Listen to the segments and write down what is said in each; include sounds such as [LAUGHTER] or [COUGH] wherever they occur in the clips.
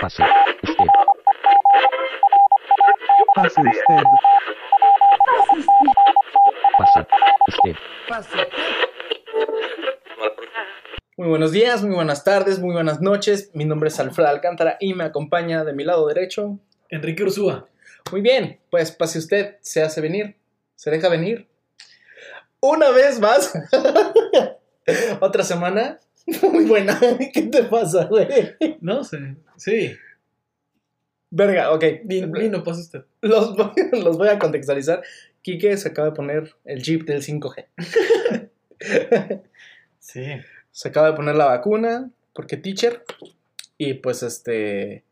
Pase usted. Pase usted. Pase usted. Muy buenos días, muy buenas tardes, muy buenas noches. Mi nombre es Alfredo Alcántara y me acompaña de mi lado derecho. Enrique Ursúa. Muy bien, pues pase usted, se hace venir, se deja venir. Una vez más. [LAUGHS] Otra semana. [LAUGHS] Muy buena. [LAUGHS] ¿Qué te pasa, güey? No sé. Sí. Verga, ok. Vino, pasa usted. Los, voy- los voy a contextualizar. Quique se acaba de poner el chip del 5G. [LAUGHS] Sí. se acaba de poner la vacuna porque teacher y pues este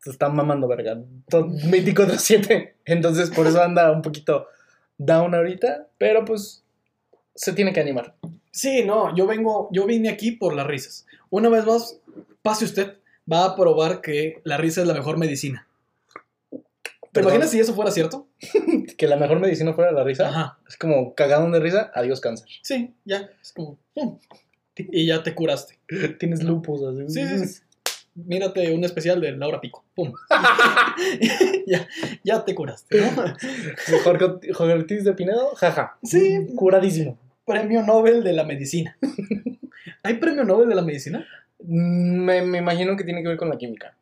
se está mamando verga todo 24/7 entonces por eso anda un poquito down ahorita pero pues se tiene que animar Sí, no, yo vengo, yo vine aquí por las risas. Una vez más, pase usted, va a probar que la risa es la mejor medicina. ¿Te Perdón. imaginas si eso fuera cierto? [LAUGHS] que la mejor medicina fuera la risa Ajá. es como cagado de risa adiós cáncer Sí, ya. Es como, pum. Y ya te curaste. tienes lupus así Sí, sí, sí. Mírate un especial de Laura Pico. Pum. [LAUGHS] [LAUGHS] ya, ya te curaste, ¿no? Jorge, Jorge Ortiz de Pinedo jaja Sí. curadísimo Premio Nobel de la Medicina. [LAUGHS] ¿Hay premio Nobel de la Medicina? me, me imagino que tiene que ver con la química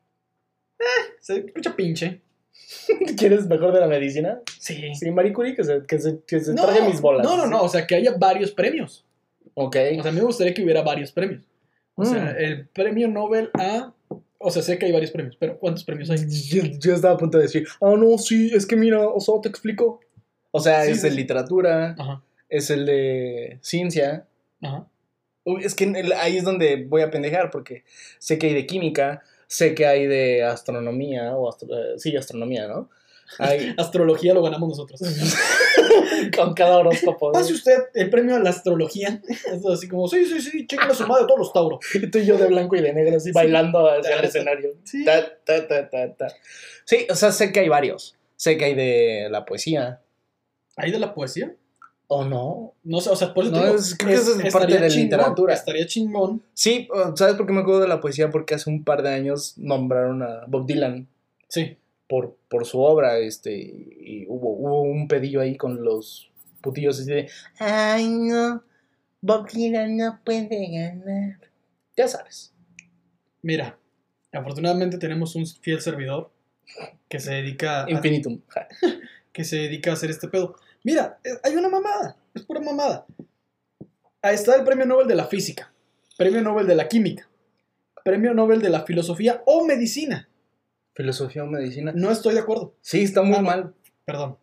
Se escucha pinche. [LAUGHS] ¿Quieres mejor de la medicina? Sí. Sí, Marie Curie, que se, que se, que se No, trague mis bolas. No, no, no. O sea, que haya varios premios. Ok. O sea, a mí me gustaría que hubiera varios premios. O sea, Mm. el premio Nobel a. O sea, sé que hay varios premios, pero ¿cuántos premios hay? yo, yo estaba a punto de decir, ah, no, sí, es que mira, o sea, te explico. O sea, Sí, es sí. literatura, Ajá, es el de ciencia. ajá. Es que ahí es donde voy a pendejar, porque sé que hay de química, sé que hay de astronomía, o astro- eh, sí, astronomía, ¿no? Hay [LAUGHS] Astrología lo ganamos nosotros. [LAUGHS] con cada horóscopo. Pase usted el premio a la astrología. Así como, sí, sí, sí, chequen la sumada de todos los Tauro. [LAUGHS] Y tú y yo de blanco y de negro, así Sí. bailando hacia el escenario. Sí. Ta, ta, ta, ta, ta. Sí, o sea, sé que hay varios. Sé que hay de la poesía. ¿Hay de la poesía? ¿O no? No sé, o sea, por eso No, digo, es- creo que eso es parte de chingón, literatura. Estaría chingón. Sí, ¿sabes por qué me acuerdo de la poesía? Porque hace un par de años nombraron a Bob Dylan Sí. por, por su obra, este, y hubo, hubo un pedillo ahí con los putillos así de, ay no, Bob Dylan no puede ganar. Ya sabes. Mira, afortunadamente tenemos un fiel servidor que se dedica a, Infinitum. [LAUGHS] que se dedica a hacer este pedo. Mira, eh, hay una mamada, es pura mamada. Ahí está el premio Nobel de la física, premio Nobel de la química, premio Nobel de la filosofía o medicina. Filosofía o medicina. No estoy de acuerdo, Sí, está muy Ah, no. mal. perdón.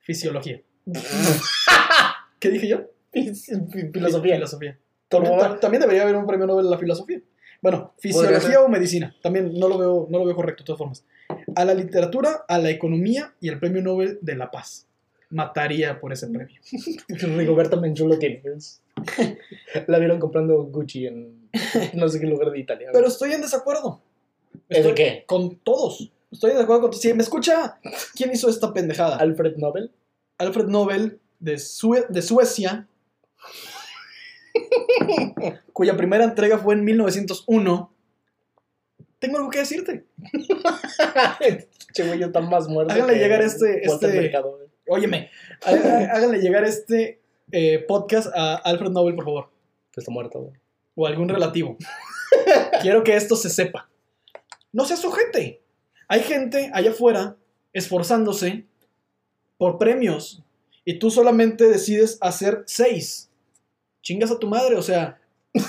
Fisiología. [LAUGHS] [LAUGHS] ¿Qué dije yo? Filosofía. Filosofía. ¿Cómo También, ta- también debería haber un premio Nobel de la filosofía. Bueno, fisiología o medicina. También no lo veo, no lo veo correcto de todas formas. A la literatura, a la economía y el premio Nobel de la paz. Mataría por ese premio. [LAUGHS] Rigoberta Menchú lo tiene. es- La vieron comprando Gucci en no sé qué lugar de Italia. Pero estoy en desacuerdo. ¿Es de Estoy qué? Con todos. Estoy en desacuerdo con todos. Si me escucha, ¿quién hizo esta pendejada? Alfred Nobel. Alfred Nobel de, Sue- de Suecia, [LAUGHS] cuya primera entrega fue en 1901. Tengo algo que decirte. [LAUGHS] che, güey, está más muerto. Háganle que llegar este- este- Mercado. Óyeme, há- há- [LAUGHS] háganle llegar este eh, podcast a Alfred Nobel, por favor. Que está muerto, güey. O algún relativo. [LAUGHS] Quiero que esto se sepa. No seas sujete. Hay gente allá afuera esforzándose por premios y tú solamente decides hacer seis. Chingas a tu madre, o sea. [LAUGHS]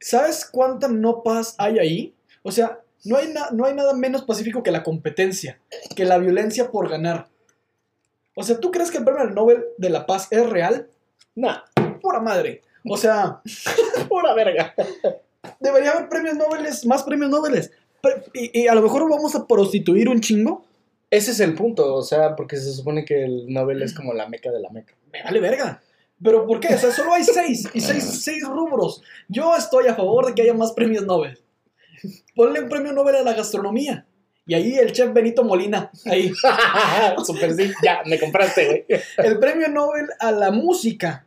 ¿Sabes cuánta no paz hay ahí? O sea, no hay, no hay nada menos pacífico que la competencia, que la violencia por ganar. O sea, ¿tú crees que el premio Nobel de la paz es real? Nah, Pura madre. O sea, [LAUGHS] pura verga. debería haber premios Nobel, más premios Nobel. Y, y a lo mejor vamos a prostituir un chingo. Ese es el punto, o sea, porque se supone que el Nobel es como la meca de la meca. Me vale verga. ¿Pero por qué? O sea, solo hay seis y seis, seis rubros. Yo estoy a favor de que haya más premios Nobel. Ponle un premio Nobel a la gastronomía. Y ahí el chef Benito Molina. Ahí. [LAUGHS] Super sí, ya, me compraste, güey. El premio Nobel a la música.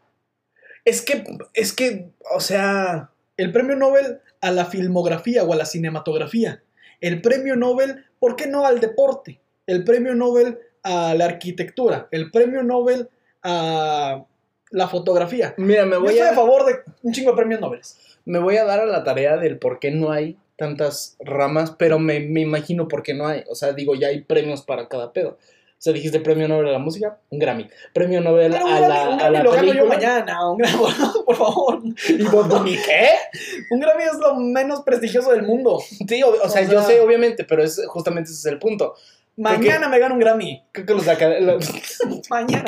Es que, es que, o sea, el premio Nobel a la filmografía o a la cinematografía. El premio Nobel, ¿por qué no al deporte? El premio Nobel a la arquitectura. El premio Nobel a la fotografía. Mira, me Yo voy estoy a a, favor de un chingo de premios Nobel. me voy a dar a la tarea del por qué no hay tantas ramas, pero me, me imagino por qué no hay. O sea, digo, ya hay premios para cada pedo. O sea, dijiste premio Nobel a la música, un Grammy. Premio Nobel Pero a la, un a la lo gano yo mañana. Un Grammy, [LAUGHS] por favor. ¿Y vos, qué? [LAUGHS] Un Grammy es lo menos prestigioso del mundo. Sí, o, o sea, yo sé, obviamente, pero es justamente ese es el punto. Mañana me gano un Grammy. Creo que los, [LAUGHS] Mañana.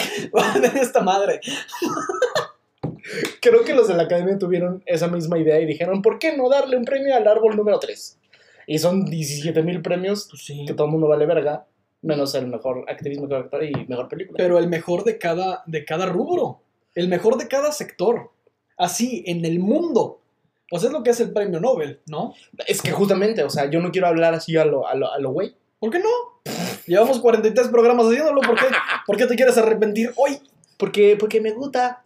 de esta madre. Creo que los de la academia tuvieron esa misma idea y dijeron, ¿por qué no darle un premio al árbol número 3? Y son 17 mil premios Pues sí. que todo el mundo vale verga, menos el mejor actriz, mejor actor y mejor película. Pero el mejor de cada, de cada rubro. El mejor de cada sector. Así, en el mundo. Pues es lo que es el premio Nobel, ¿no? Es que justamente, o sea, yo no quiero hablar así a lo, a lo, a lo güey. ¿Por qué no? Llevamos 43 programas haciéndolo. ¿Por qué, ¿Por qué te quieres arrepentir hoy? Porque, porque me gusta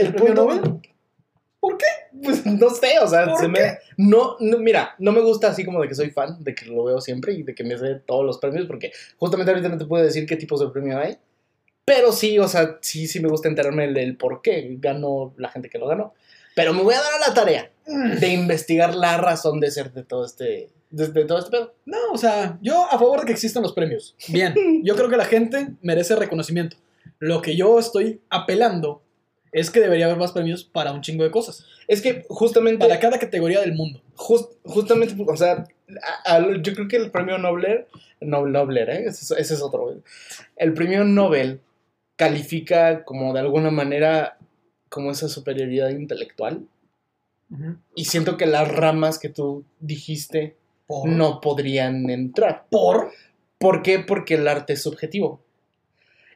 ¿El premio Nobel? ¿Por qué? Pues no sé, o sea, ¿Por se me... No, no, mira, no me gusta así como de que soy fan, de que lo veo siempre y de que me sé todos los premios, porque justamente ahorita no te puedo decir qué tipos de premio hay. Pero sí, o sea, sí, sí me gusta enterarme del, del por qué ganó la gente que lo ganó. Pero me voy a dar a la tarea de investigar la razón de ser de todo este, de, de todo este pedo. No, o sea, yo a favor de que existan los premios. Bien, yo creo que la gente merece reconocimiento. Lo que yo estoy apelando es que debería haber más premios para un chingo de cosas. Es que justamente... Para cada categoría del mundo. Just- justamente, o sea, a- a- yo creo que el premio Nobel, no, Nobel, ¿eh? ese, es- ese es otro. El premio Nobel califica como de alguna manera como esa superioridad intelectual y siento que las ramas que tú dijiste Por. no podrían entrar. Por. ¿Por qué? Porque el arte es subjetivo.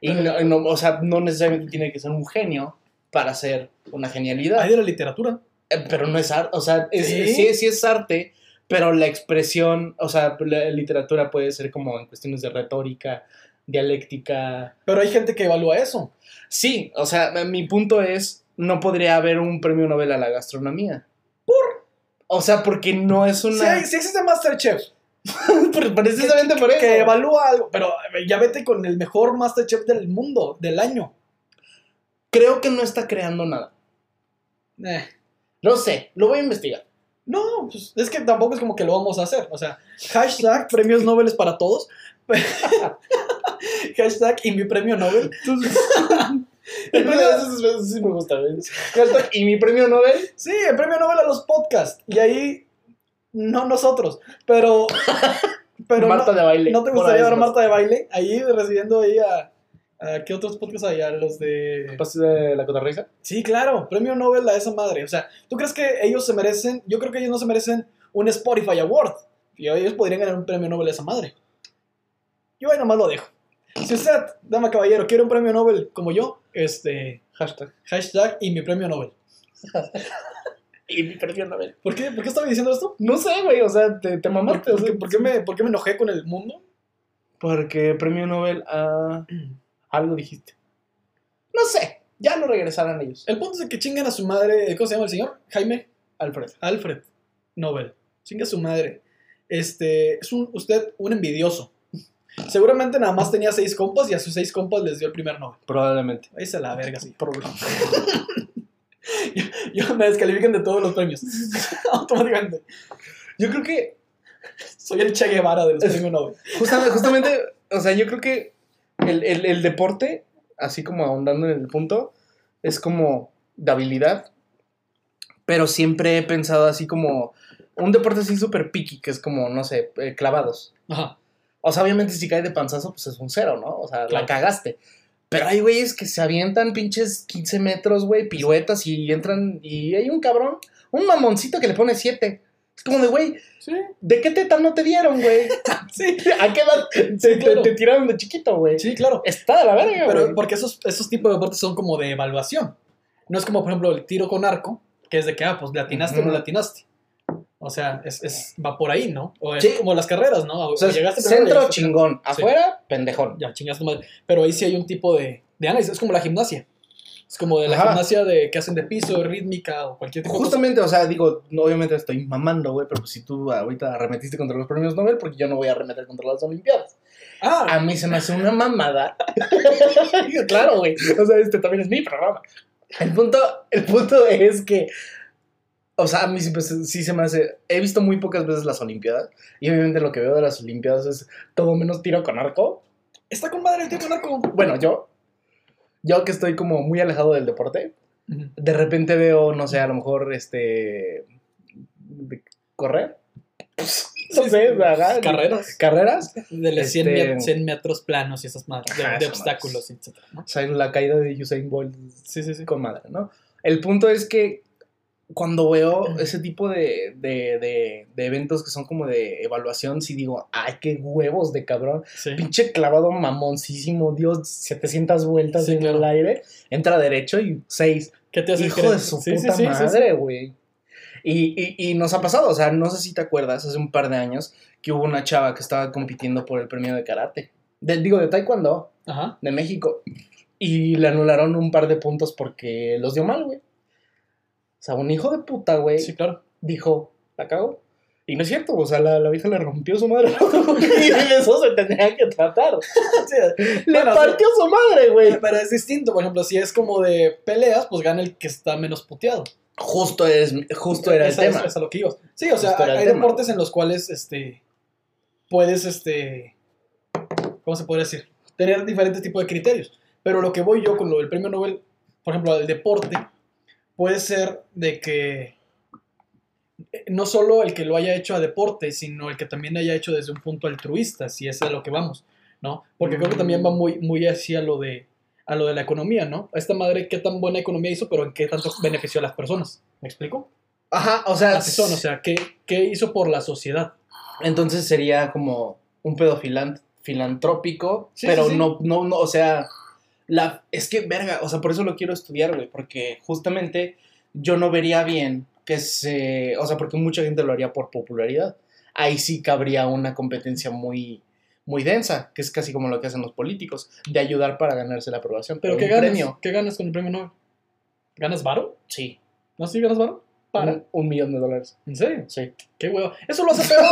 Y no, no- o sea, no necesariamente tiene que ser un genio para hacer una genialidad. Hay de la literatura. Eh, Pero no es arte, o sea, es, ¿Sí? sí, sí es arte, pero la expresión, o sea, la literatura puede ser como en cuestiones de retórica, dialéctica. Pero hay gente que evalúa eso. Sí, o sea, mi punto es, no podría haber un premio Nobel a la gastronomía. ¿Por? O sea, porque no es una... existe Masterchef. [LAUGHS] Pre- Precisamente por eso. Que evalúa algo. Pero ya vete con el mejor Masterchef del mundo, del año. Creo que no está creando nada. Eh. No sé, lo voy a investigar. No, pues es que tampoco es como que lo vamos a hacer. O sea, hashtag [LAUGHS] premios Nobel para todos. [LAUGHS] hashtag y mi premio Nobel. [LAUGHS] El premio, sí me gusta. Hashtag, Y mi premio Nobel, Sí, el premio Nobel a los podcasts. Y ahí, no nosotros, pero. pero Marta no, de baile. ¿no te gustaría ver a Marta de baile? Ahí recibiendo ahí a. ¿Qué otros podcasts hay? Los de. ¿Pases de la? Sí, claro, premio Nobel a esa madre. O sea, ¿tú crees que ellos se merecen? Yo creo que ellos no se merecen un Spotify Award. Y ellos podrían ganar un premio Nobel a esa madre. Yo ahí nomás lo dejo. Si usted, dama caballero, quiere un premio Nobel como yo, este. Hashtag. Hashtag y mi premio Nobel. [LAUGHS] Y mi premio Nobel. ¿Por qué, ¿Por qué estaba diciendo esto? No sé, güey, o sea, te, te ¿Por, mamaste. o por sea, por qué me, por qué me enojé con el mundo? Porque premio Nobel a. [CLEARS THROAT] Algo dijiste. No sé, ya no regresarán ellos. El punto es que chingan a su madre. ¿Cómo se llama el señor? Jaime Alfred. Alfred Nobel. Chinga a su madre. Este, es un, usted un envidioso. Seguramente nada más tenía seis compas y a sus seis compas les dio el primer Nobel. Probablemente. Ahí se la verga, sí. [LAUGHS] yo, yo me descalifican de todos los premios. [LAUGHS] Automáticamente. Yo creo que. Soy el Che Guevara de los premios Nobel. Justamente, justamente o sea, yo creo que el, el- el deporte, así como ahondando en el punto, es como de habilidad. Pero siempre he pensado así como. Un deporte así súper picky, que es como, no sé, eh, clavados. Ajá. O sea, obviamente si cae de panzazo, pues es un cero, ¿no? O sea, Claro. la cagaste. Pero hay güeyes que se avientan pinches 15 metros, güey, piruetas y entran. Y hay un cabrón, un mamoncito que le pone 7. Es como de, güey, Sí. ¿de qué teta no te dieron, güey? [LAUGHS] Sí. ¿A qué edad te, Sí, claro. te- te tiraron de chiquito, güey? Sí, claro. Está de la verga, Pero güey. porque esos, esos tipos de deportes son como de evaluación. No es como, por ejemplo, el tiro con arco, que es de que, ah, pues le atinaste o no Ujú. le atinaste. O sea, es, es- va por ahí, ¿no? O es Sí. como las carreras, ¿no? O sea, llegaste centro llegaste chingón, afuera, pendejón. Ya, chingaste madre. Pero ahí sí hay un tipo de, de análisis. Es como la gimnasia. Es como de la Ajá. gimnasia de que hacen de piso, rítmica o cualquier tipo de cosa. Justamente, o sea, digo, no, obviamente estoy mamando, güey, pero pues si tú ahorita arremetiste contra los premios Nobel, porque yo no voy a arremeter contra las Olimpiadas. Ah, A mí se me hace una mamada. [LAUGHS] claro, güey. O sea, este también es mi programa. El punto, el punto es que, o sea, a mí sí, pues, sí se me hace. He visto muy pocas veces las Olimpiadas. Y obviamente lo que veo de las Olimpiadas es todo menos tiro con arco. está con madre el tío con arco. Bueno, yo, yo que estoy como muy alejado del deporte, de repente veo, no sé, a lo mejor este. de correr. No sé, Carreras. Carreras. De los 100, Este- met- 100 metros planos y esas madres. De, esas obstáculos, etc. ¿no? O sea, la caída de Usain Bolt Sí, sí, sí. con madre, ¿no? El punto es que cuando veo ese tipo de, de, de- de eventos que son como de evaluación, sí digo, ay, qué huevos de cabrón. Sí. Pinche clavado mamoncísimo, Dios, 700 vueltas Sí, en claro. el aire, entra derecho y 6. ¿Qué te hace Hijo creer? de su Sí, puta madre, güey. Y, y, y nos ha pasado, o sea, no sé si te acuerdas, hace un par de años que hubo una chava que estaba compitiendo por el premio de karate. Digo, de taekwondo Ajá. de México. Y le anularon un par de puntos porque los dio mal, güey. O sea, un hijo de puta, güey, Sí, claro. dijo, la cago. Y no es cierto, o sea, la, la vieja le rompió su madre. [LAUGHS] y de eso se tendría que tratar. Le Bueno, partió su madre, güey. Pero es distinto, por ejemplo, si es como de peleas, pues gana el que está menos puteado. Justo, es, justo era el Esa es- tema. Es, a lo que ibas. Sí, o sea, el hay tema. deportes en los cuales este, puedes, este, ¿cómo se podría decir? Tener diferentes tipos de criterios. Pero lo que voy yo con lo del premio Nobel, por ejemplo, del deporte, puede ser de que eh, no solo el que lo haya hecho a deporte, sino el que también haya hecho desde un punto altruista, si es a lo que vamos, ¿no? Porque creo que también va muy, muy así a lo de a lo de la economía, ¿no? A esta madre, qué tan buena economía hizo, pero en qué tanto benefició a las personas. ¿Me explico? Ajá, o sea, Así son, o sea, ¿qué, qué hizo por la sociedad? entonces sería como un pedo filan- filantrópico, Sí, pero sí, sí. no, no, no, o sea, la, es que, verga, o sea, por eso lo quiero estudiar, güey, porque justamente yo no vería bien que se, o sea, porque mucha gente lo haría por popularidad. Ahí sí cabría una competencia muy, muy densa, que es casi como lo que hacen los políticos, de ayudar para ganarse la aprobación. Pero ¿qué ganas? premio, ¿Qué ganas con el premio Nobel? ¿Ganas varo? sí, ¿No sí ganas varo? ¿Para? un, un millón de dólares. ¿En serio? Sí. ¿Qué huevo? Eso lo hace [LAUGHS] peor.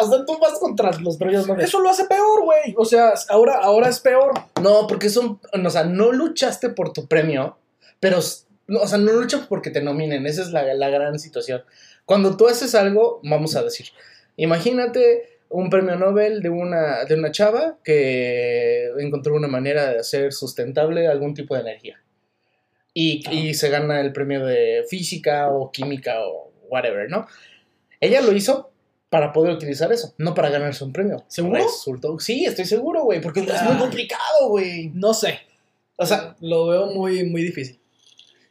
o sea, tú vas contra los premios Nobel. Eso lo hace peor, güey. O sea, ahora, ahora es peor. No, porque son, o sea, no luchaste por tu premio, pero, o sea, no luchas porque te nominen, esa es la, la gran situación. Cuando tú haces algo, vamos a decir, imagínate un premio Nobel de una, de una chava que encontró una manera de hacer sustentable algún tipo de energía. Y, y se gana el premio de física o química o whatever, ¿no? Ella lo hizo para poder utilizar eso, no para ganarse un premio. ¿Seguro? Resultó- sí, estoy seguro, güey, porque es muy Ah. complicado, güey. No sé. O sea, lo veo muy, muy difícil.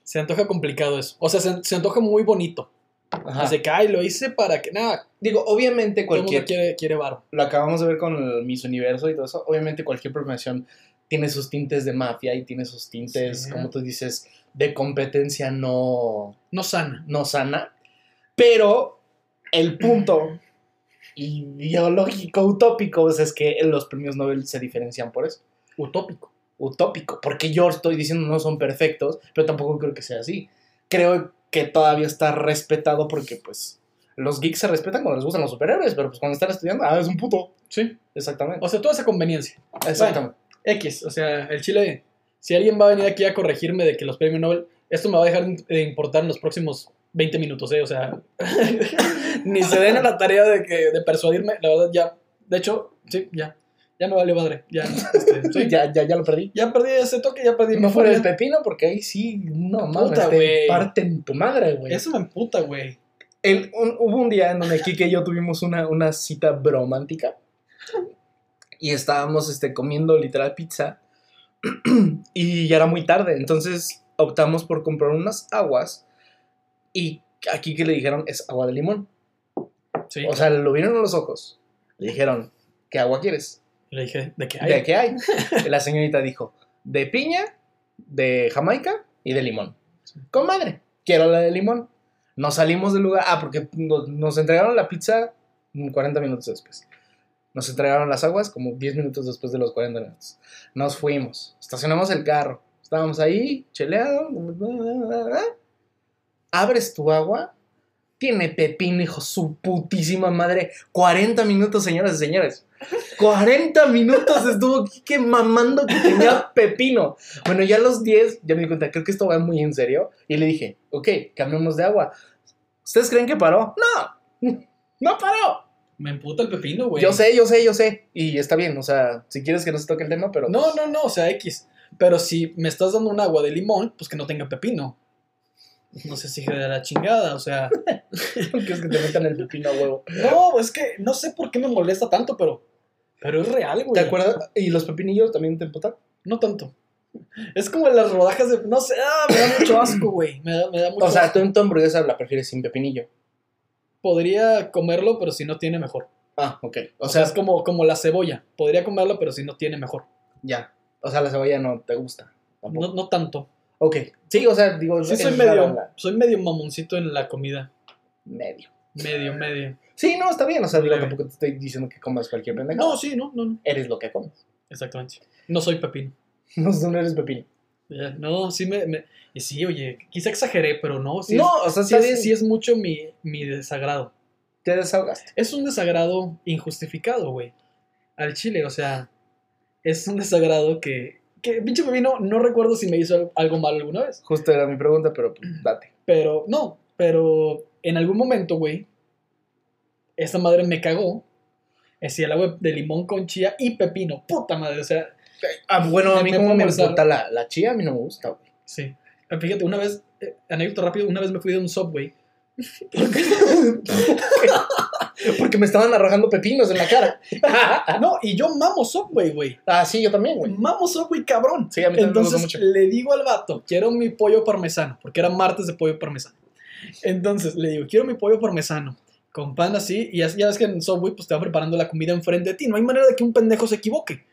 Se antoja complicado eso. O sea, se, se antoja muy bonito. ajá. Así que, ay, lo hice para que. Nada, digo, obviamente todo el mundo cualquier, quiere, quiere varo. lo acabamos de ver con el Miss Universo y todo eso, obviamente cualquier premiación tiene sus tintes de mafia y tiene sus tintes, Sí. como tú dices, de competencia no, No sana. no sana, pero el punto [CLEARS THROAT] ideológico utópico pues, es que los premios Nobel se diferencian por eso. Utópico. Utópico, porque yo estoy diciendo no son perfectos, pero tampoco creo que sea así. Creo que todavía está respetado porque pues los geeks se respetan cuando les gustan los superhéroes, pero pues cuando están estudiando, ah, es un puto. Sí. Exactamente. O sea, toda esa conveniencia. Exactamente. X. O sea, el Chile. Si alguien va a venir aquí a corregirme de que los premios Nobel. Esto me va a dejar de importar en los próximos 20 minutos, ¿eh? O sea. [LAUGHS] ni se den a la tarea de, que, de persuadirme. La verdad, ya. De hecho, sí, ya. Ya me valió madre. Ya. este, [LAUGHS] ya. ya, ya, lo perdí. ya perdí ese toque, ya perdí No fuera el pepino, porque ahí sí, no mames, te güey. parten tu madre, güey. Eso me emputa, güey. Hubo un día en donde Kike y yo tuvimos una, una cita bromántica y estábamos este, comiendo literal pizza [CLEARS THROAT] y ya era muy tarde, entonces optamos por comprar unas aguas y a Kike le dijeron es agua de limón. Sí. O sea, lo vieron a los ojos, le dijeron, ¿qué agua quieres? Le dije, ¿de qué ¿De hay? qué hay? [LAUGHS] La señorita dijo, de piña, de jamaica y de limón. Con madre, quiero la de limón. Nos salimos del lugar, ah, porque nos, nos entregaron la pizza mm, 40 minutos después. Nos entregaron las aguas como 10 minutos después de los 40 minutos. Nos fuimos, estacionamos el carro, Estábamos ahí, cheleando. Abres tu agua. Tiene pepino, hijo, su putísima madre. 40 minutos, señoras y señores. 40 minutos estuvo que mamando que tenía pepino. Bueno, ya a los 10, ya me di cuenta, creo que esto va muy en serio. Y le dije, ok, cambiemos de agua. ¿Ustedes creen que paró? No, [LAUGHS] no paró. Me emputa el pepino, güey. Yo sé, yo sé, yo sé. Y está bien, o sea, si quieres que no se toque el tema, pero. No, no, no, o sea, X. Pero si me estás dando un agua de limón, pues que no tenga pepino. No sé si de la chingada, o sea. [LAUGHS] ¿Quieres que te metan el pepino a huevo? No, es que no sé por qué me molesta tanto, pero. Pero es real, güey. ¿Te acuerdas? ¿Y los pepinillos también te emputan? No tanto. Es como las rodajas de. No sé, ah, me da mucho asco, güey. Me da, me da mucho O sea, asco. tú en tu hamburguesa la prefieres sin pepinillo. Podría comerlo, pero si no tiene mejor. Ah, ok. O, sea, es como, como la cebolla. Podría comerlo, pero si no tiene mejor. ya. O sea, la cebolla no te gusta. tampoco. No, no tanto. Ok. Sí, o sea, digo, Sí, soy medio, la- soy medio mamoncito en la comida. medio. Medio, medio. Sí, no, está bien. O sea, digo, Leve. tampoco te estoy diciendo que comas cualquier pendejo. No, sí, no, no, no. Eres lo que comes. Exactamente. No soy pepino. [LAUGHS] No, no eres pepino. No, sí me, me- Y sí, oye, quizá exageré, pero no. Sí no, es, o sea, sí es, sí es mucho mi, mi desagrado. te desahogaste. Es un desagrado injustificado, güey. Al chile, o sea, es un desagrado que. Que pinche pepino, no recuerdo si me hizo algo malo alguna vez. Justo era mi pregunta, pero pues, date. Pero, no, pero en algún momento, güey, esta madre me cagó. Decía el agua de limón con chía y pepino. Puta madre, o sea, Ah, bueno, a mí me como me gusta la, la chía, a mí no me gusta, güey. sí. Fíjate, una vez, eh, anécdota rápido, una vez me fui de un subway. [LAUGHS] Porque me estaban arrojando pepinos en la cara. [LAUGHS] No, y yo mamo subway, güey. ah, sí, yo también, güey. Mamo subway, cabrón. Sí, a mí también me gusta Entonces mucho. le digo al vato, quiero mi pollo parmesano, porque era martes de pollo parmesano. Entonces le digo, quiero mi pollo parmesano, con pan así, y ya, ya ves que en Subway pues te va preparando la comida enfrente de ti, no hay manera de que un pendejo se equivoque.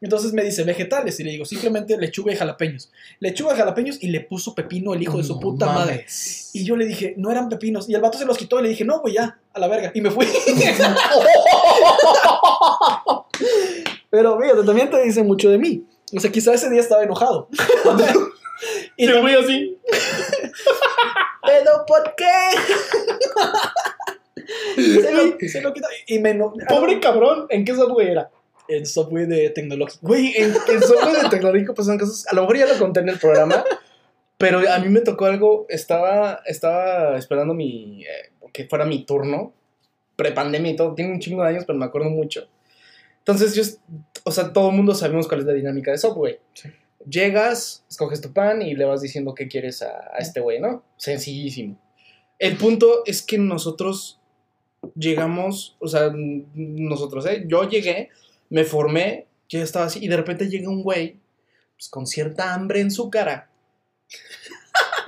Entonces me dice vegetales, y le digo, simplemente lechuga y jalapeños. Lechuga y jalapeños, y le puso pepino el hijo de su No puta madre. Y yo le dije, no eran pepinos, y el vato se los quitó, y le dije, no, güey, ya, a la verga, y me fui. [LAUGHS] Pero fíjate, también te dice mucho de mí. O sea, quizá ese día estaba enojado. [LAUGHS] y también- voy así. [LAUGHS] ¿Pero por qué? se lo, se lo quitó. Y me Pobre cabrón, ¿en qué subway era? El software de tecnológico. Güey, en, en subway de tecnológico pasan cosas. A lo mejor ya lo conté en el programa. Pero a mí me tocó algo. Estaba, estaba esperando mi. eh, que fuera mi turno. Prepandemia y todo. Tiene un chingo de años, pero me acuerdo mucho. Entonces, yo. O sea, todo el mundo sabemos cuál es la dinámica de Subway. Sí. Llegas, escoges tu pan y le vas diciendo qué quieres a, a este güey, ¿no? Sencillísimo. El punto es que nosotros llegamos, o sea, nosotros, ¿eh? Yo llegué, me formé, yo estaba así, y de repente llega un güey, pues con cierta hambre en su cara.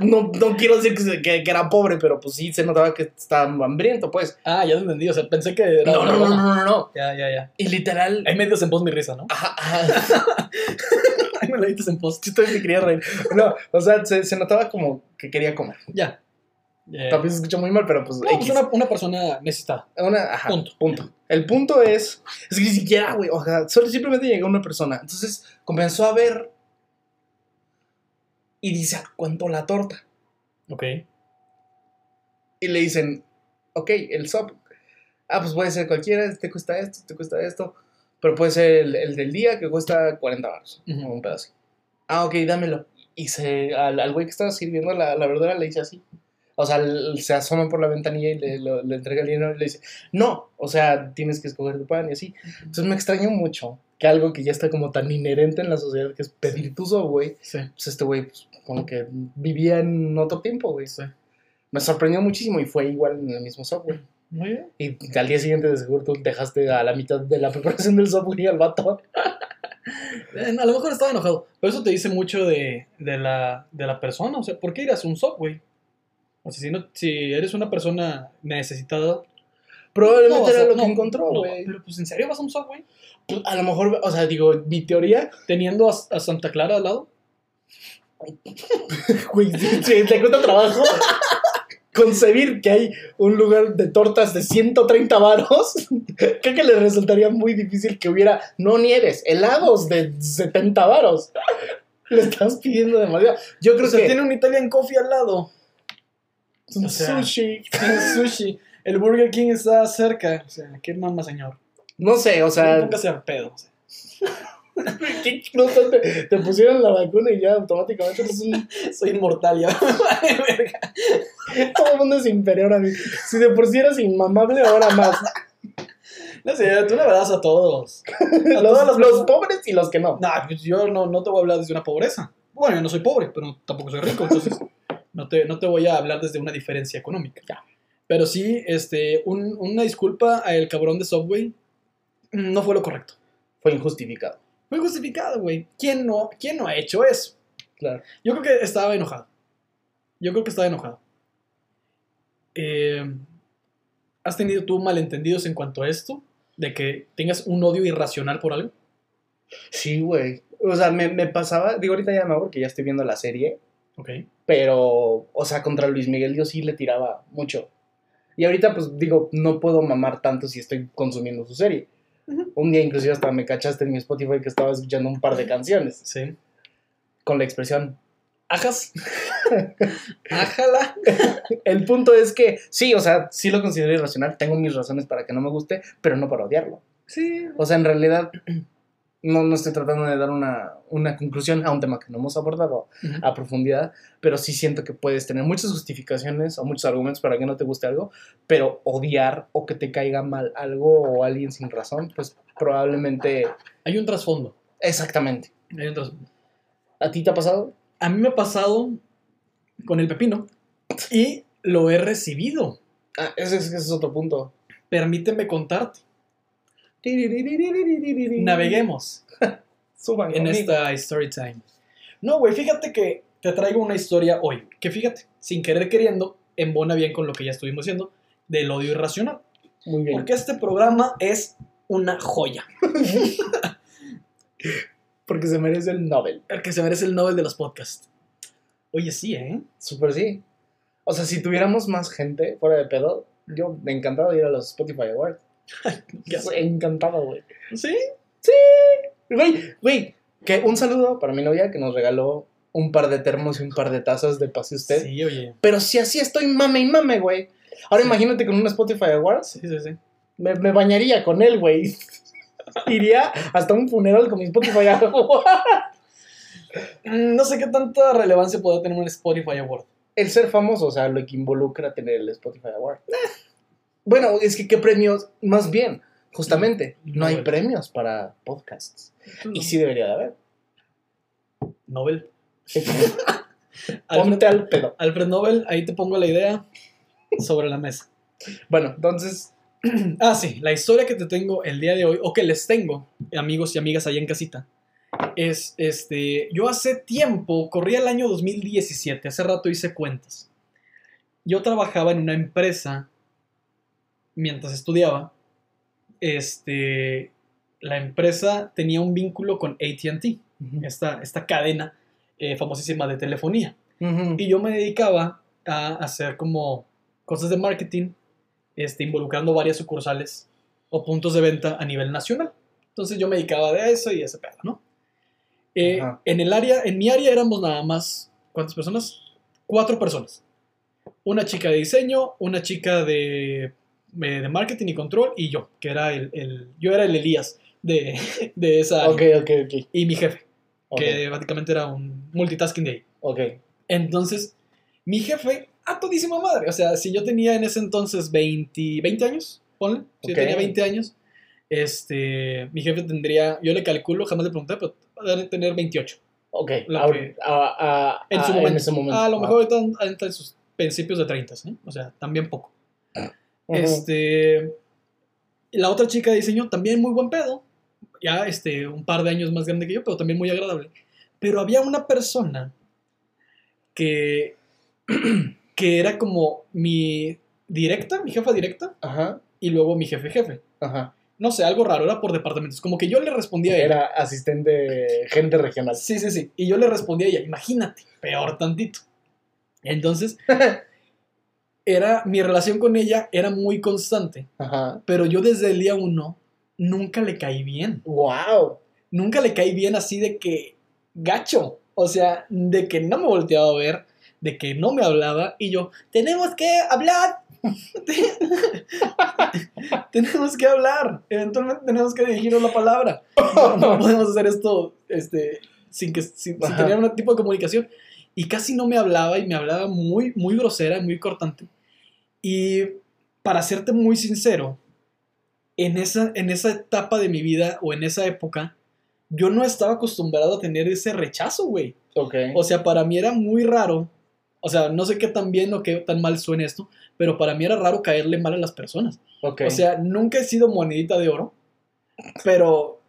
No, no quiero decir que, que- que era pobre, pero pues sí se notaba que estaba hambriento, pues. Ah, ya te entendí. O sea, pensé que era. No, no, no, no, no, no. Ya, ya, ya. Y literal. Ahí me dices en post mi risa, ¿no? Ajá, ajá. [LAUGHS] Ahí me la dices en post. Sí, estoy me quería reír. No, o sea, se, se notaba como que quería comer. Ya. Ya. También se escucha muy mal, pero pues. No, pues una, una persona necesitada. Una- ajá, Punto. punto. El punto es, es que ni siquiera, güey, o sea, solo simplemente llegó una persona. Entonces comenzó a ver y dice, "¿A ¿cuánto la torta? Ok. Y le dicen, ok, el sub. Ah, pues puede ser cualquiera, te cuesta esto, te cuesta esto. Pero puede ser el, el del día que cuesta 40 baros. Un pedazo. Ah, ok, dámelo. Y se, al, al güey que estaba sirviendo la, la verdura le dice así. O sea, se asoma por la ventanilla y le, lo- le entrega el dinero y le dice, no, o sea, tienes que escoger tu pan y así. Entonces me extrañó mucho que algo que ya está como tan inherente en la sociedad, que es pedir tu güey, Sí. pues este güey, pues, como que vivía en otro tiempo, güey. Sí. Me sorprendió muchísimo y fue igual en el mismo software. Muy bien. Y al día siguiente de seguro tú dejaste a la mitad de la preparación del software y al vato. [LAUGHS] Eh, A lo mejor estaba enojado. Pero eso te dice mucho de, de, la, de la persona. O sea, ¿por qué irás a un subway? O sea, si, no, si eres una persona necesitada. Probablemente no era a- lo no, que encontró, no, güey. pero pues en serio vas a un subway. Pues, a lo mejor, o sea, digo, mi teoría, Teniendo a, a Santa Clara al lado. [LAUGHS] güey, si te cuesta trabajo concebir que hay un lugar de tortas de 130 varos, [LAUGHS] creo que le resultaría muy difícil que hubiera, no nieves, helados de 70 varos. [LAUGHS] Le estás pidiendo demasiado. Yo creo O sea, que tiene un Italian Coffee al lado. Un o sea, sushi. [LAUGHS] Tiene sushi. El Burger King está cerca. O sea, qué mama, señor. No sé, o sea, Nunca sea pedo. o sea. [LAUGHS] ¿qué no te, te pusieron la vacuna y ya automáticamente eres un- [LAUGHS] Soy inmortal ya. Todo el mundo es inferior a mí. Si de por sí eras inmamable, ahora más. No sé, tú le das a todos. A Los, todos los, los pobres y los que no. No, pues yo no, no te voy a hablar desde una pobreza. Bueno, yo no soy pobre, pero tampoco soy rico, entonces no te, no te voy a hablar desde una diferencia económica. Pero sí, este, un- una disculpa al cabrón de Subway. No fue lo correcto. Fue injustificado. Fue justificado, güey. ¿Quién no, ¿Quién no ha hecho eso? Claro. Yo creo que estaba enojado. Yo creo que estaba enojado. Eh, ¿Has tenido tú malentendidos en cuanto a esto? De que tengas un odio irracional por algo. Sí, güey. O sea, me, me pasaba, digo ahorita ya no, porque ya estoy viendo la serie, Ok. pero, o sea, contra Luis Miguel yo sí le tiraba mucho. Y ahorita, pues digo, no puedo mamar tanto si estoy consumiendo su serie. Un día inclusive hasta me cachaste en mi Spotify que estaba escuchando un par de canciones Sí. con la expresión Ajas. [LAUGHS] Ájala. El punto es que sí, o sea, sí lo considero irracional, tengo mis razones para que no me guste, pero no para odiarlo. Sí. O sea, en realidad no, no estoy tratando de dar una, una conclusión a un tema que no hemos abordado a profundidad, pero sí siento que puedes tener muchas justificaciones o muchos argumentos para que no te guste algo, pero odiar o que te caiga mal algo o alguien sin razón, pues probablemente... Hay un trasfondo. Exactamente. Hay un trasfondo. ¿A ti te ha pasado? A mí me ha pasado con el pepino y lo he recibido. Ah, ese, es- ese es otro punto. Permíteme contarte. Naveguemos en esta story time. No, güey, fíjate que te traigo una historia hoy. Que fíjate, sin querer queriendo, embona bien con lo que ya estuvimos haciendo del odio irracional. Muy bien. Porque este programa es una joya. Porque se merece el Nobel. El que se merece el Nobel de los podcasts. Oye, sí, ¿eh? Súper sí. O sea, si tuviéramos más gente fuera de pedo, yo encantado de ir a los Spotify Awards. Ya sé. Encantado, güey. ¿Sí? Güey, güey, que un saludo para mi novia que nos regaló un par de termos y un par de tazas de pase usted. Sí, oye. Pero si así estoy mame y mame, güey. Ahora Sí. imagínate con un Spotify Awards, Sí, sí, sí. me, me bañaría con él, güey. [LAUGHS] Iría hasta un funeral con mi Spotify Awards. No sé qué tanta relevancia puede tener un Spotify Award. El ser famoso, o sea, lo que involucra tener el Spotify Award. Bueno, es que qué premios, más bien, justamente, no hay Nobel. premios para podcasts. Y sí debería de haber. Nobel. [LAUGHS] Ponte al pedo. Alfred Nobel, ahí te pongo la idea sobre la mesa. Bueno, entonces, [CLEARS THROAT] Ah, sí, la historia que te tengo el día de hoy, o que les tengo, amigos y amigas allá en casita, es, este, yo hace tiempo, corría el año 2017, hace rato hice cuentas. Yo trabajaba en una empresa mientras estudiaba. Este, la empresa tenía un vínculo con ATT, esta, esta cadena eh, famosísima de telefonía. Y yo me dedicaba a hacer como cosas de marketing, este, involucrando varias sucursales o puntos de venta a nivel nacional. Entonces yo me dedicaba de eso y ese pedo, ¿no? Eh, en el área, en mi área éramos nada más, ¿cuántas personas? Cuatro personas. Una chica de diseño, una chica de, eh, de marketing y control y yo, que era el, el- yo era el Elías de, [LAUGHS] de esa. Ok, ok, ok. Y mi jefe, Ok, que básicamente era un multitasking de ahí. ok. Entonces, mi jefe, a todísima madre. O sea, si yo tenía en ese entonces 20, 20 años, ponle, si Ok. yo tenía 20 años, este, mi jefe tendría, yo le calculo, jamás le pregunté, pero debe tener 28. Ok, ahora- que- a- a- En a- su momento. En ese momento. A lo Ah. mejor ahorita en sus principios de 30, ¿eh? O sea, también poco. Ujú. Este, la otra chica de diseño, también muy buen pedo. Ya este, un par de años más grande que yo, pero también muy agradable. Pero había una persona que, [CLEARS THROAT] que era como mi directa, mi jefa directa, Ajá, y luego mi jefe jefe. ajá. No sé, algo raro, era por departamentos. Como que yo le respondía a ella. Era asistente, gente regional. Sí, sí, sí. Y yo le respondía a ella, imagínate, peor tantito. Entonces, [LAUGHS] era, mi relación con ella era muy constante, Ajá. pero yo desde el día uno nunca le caí bien. Wow. Nunca le caí bien así de que gacho. O sea, de que no me volteaba a ver, de que no me hablaba y yo, tenemos que hablar. [LAUGHS] tenemos que hablar. Eventualmente tenemos que dirigirnos la palabra. No, no podemos hacer esto este, sin, que, sin, sin tener un tipo de comunicación. Y casi no me hablaba y me hablaba muy, muy grosera, muy cortante. Y para serte muy sincero, en esa, en esa etapa de mi vida o en esa época, yo no estaba acostumbrado a tener ese rechazo, güey. Ok. O sea, para mí era muy raro. O sea, no sé qué tan bien o qué tan mal suene esto, pero para mí era raro caerle mal a las personas. O sea, nunca he sido monedita de oro, pero,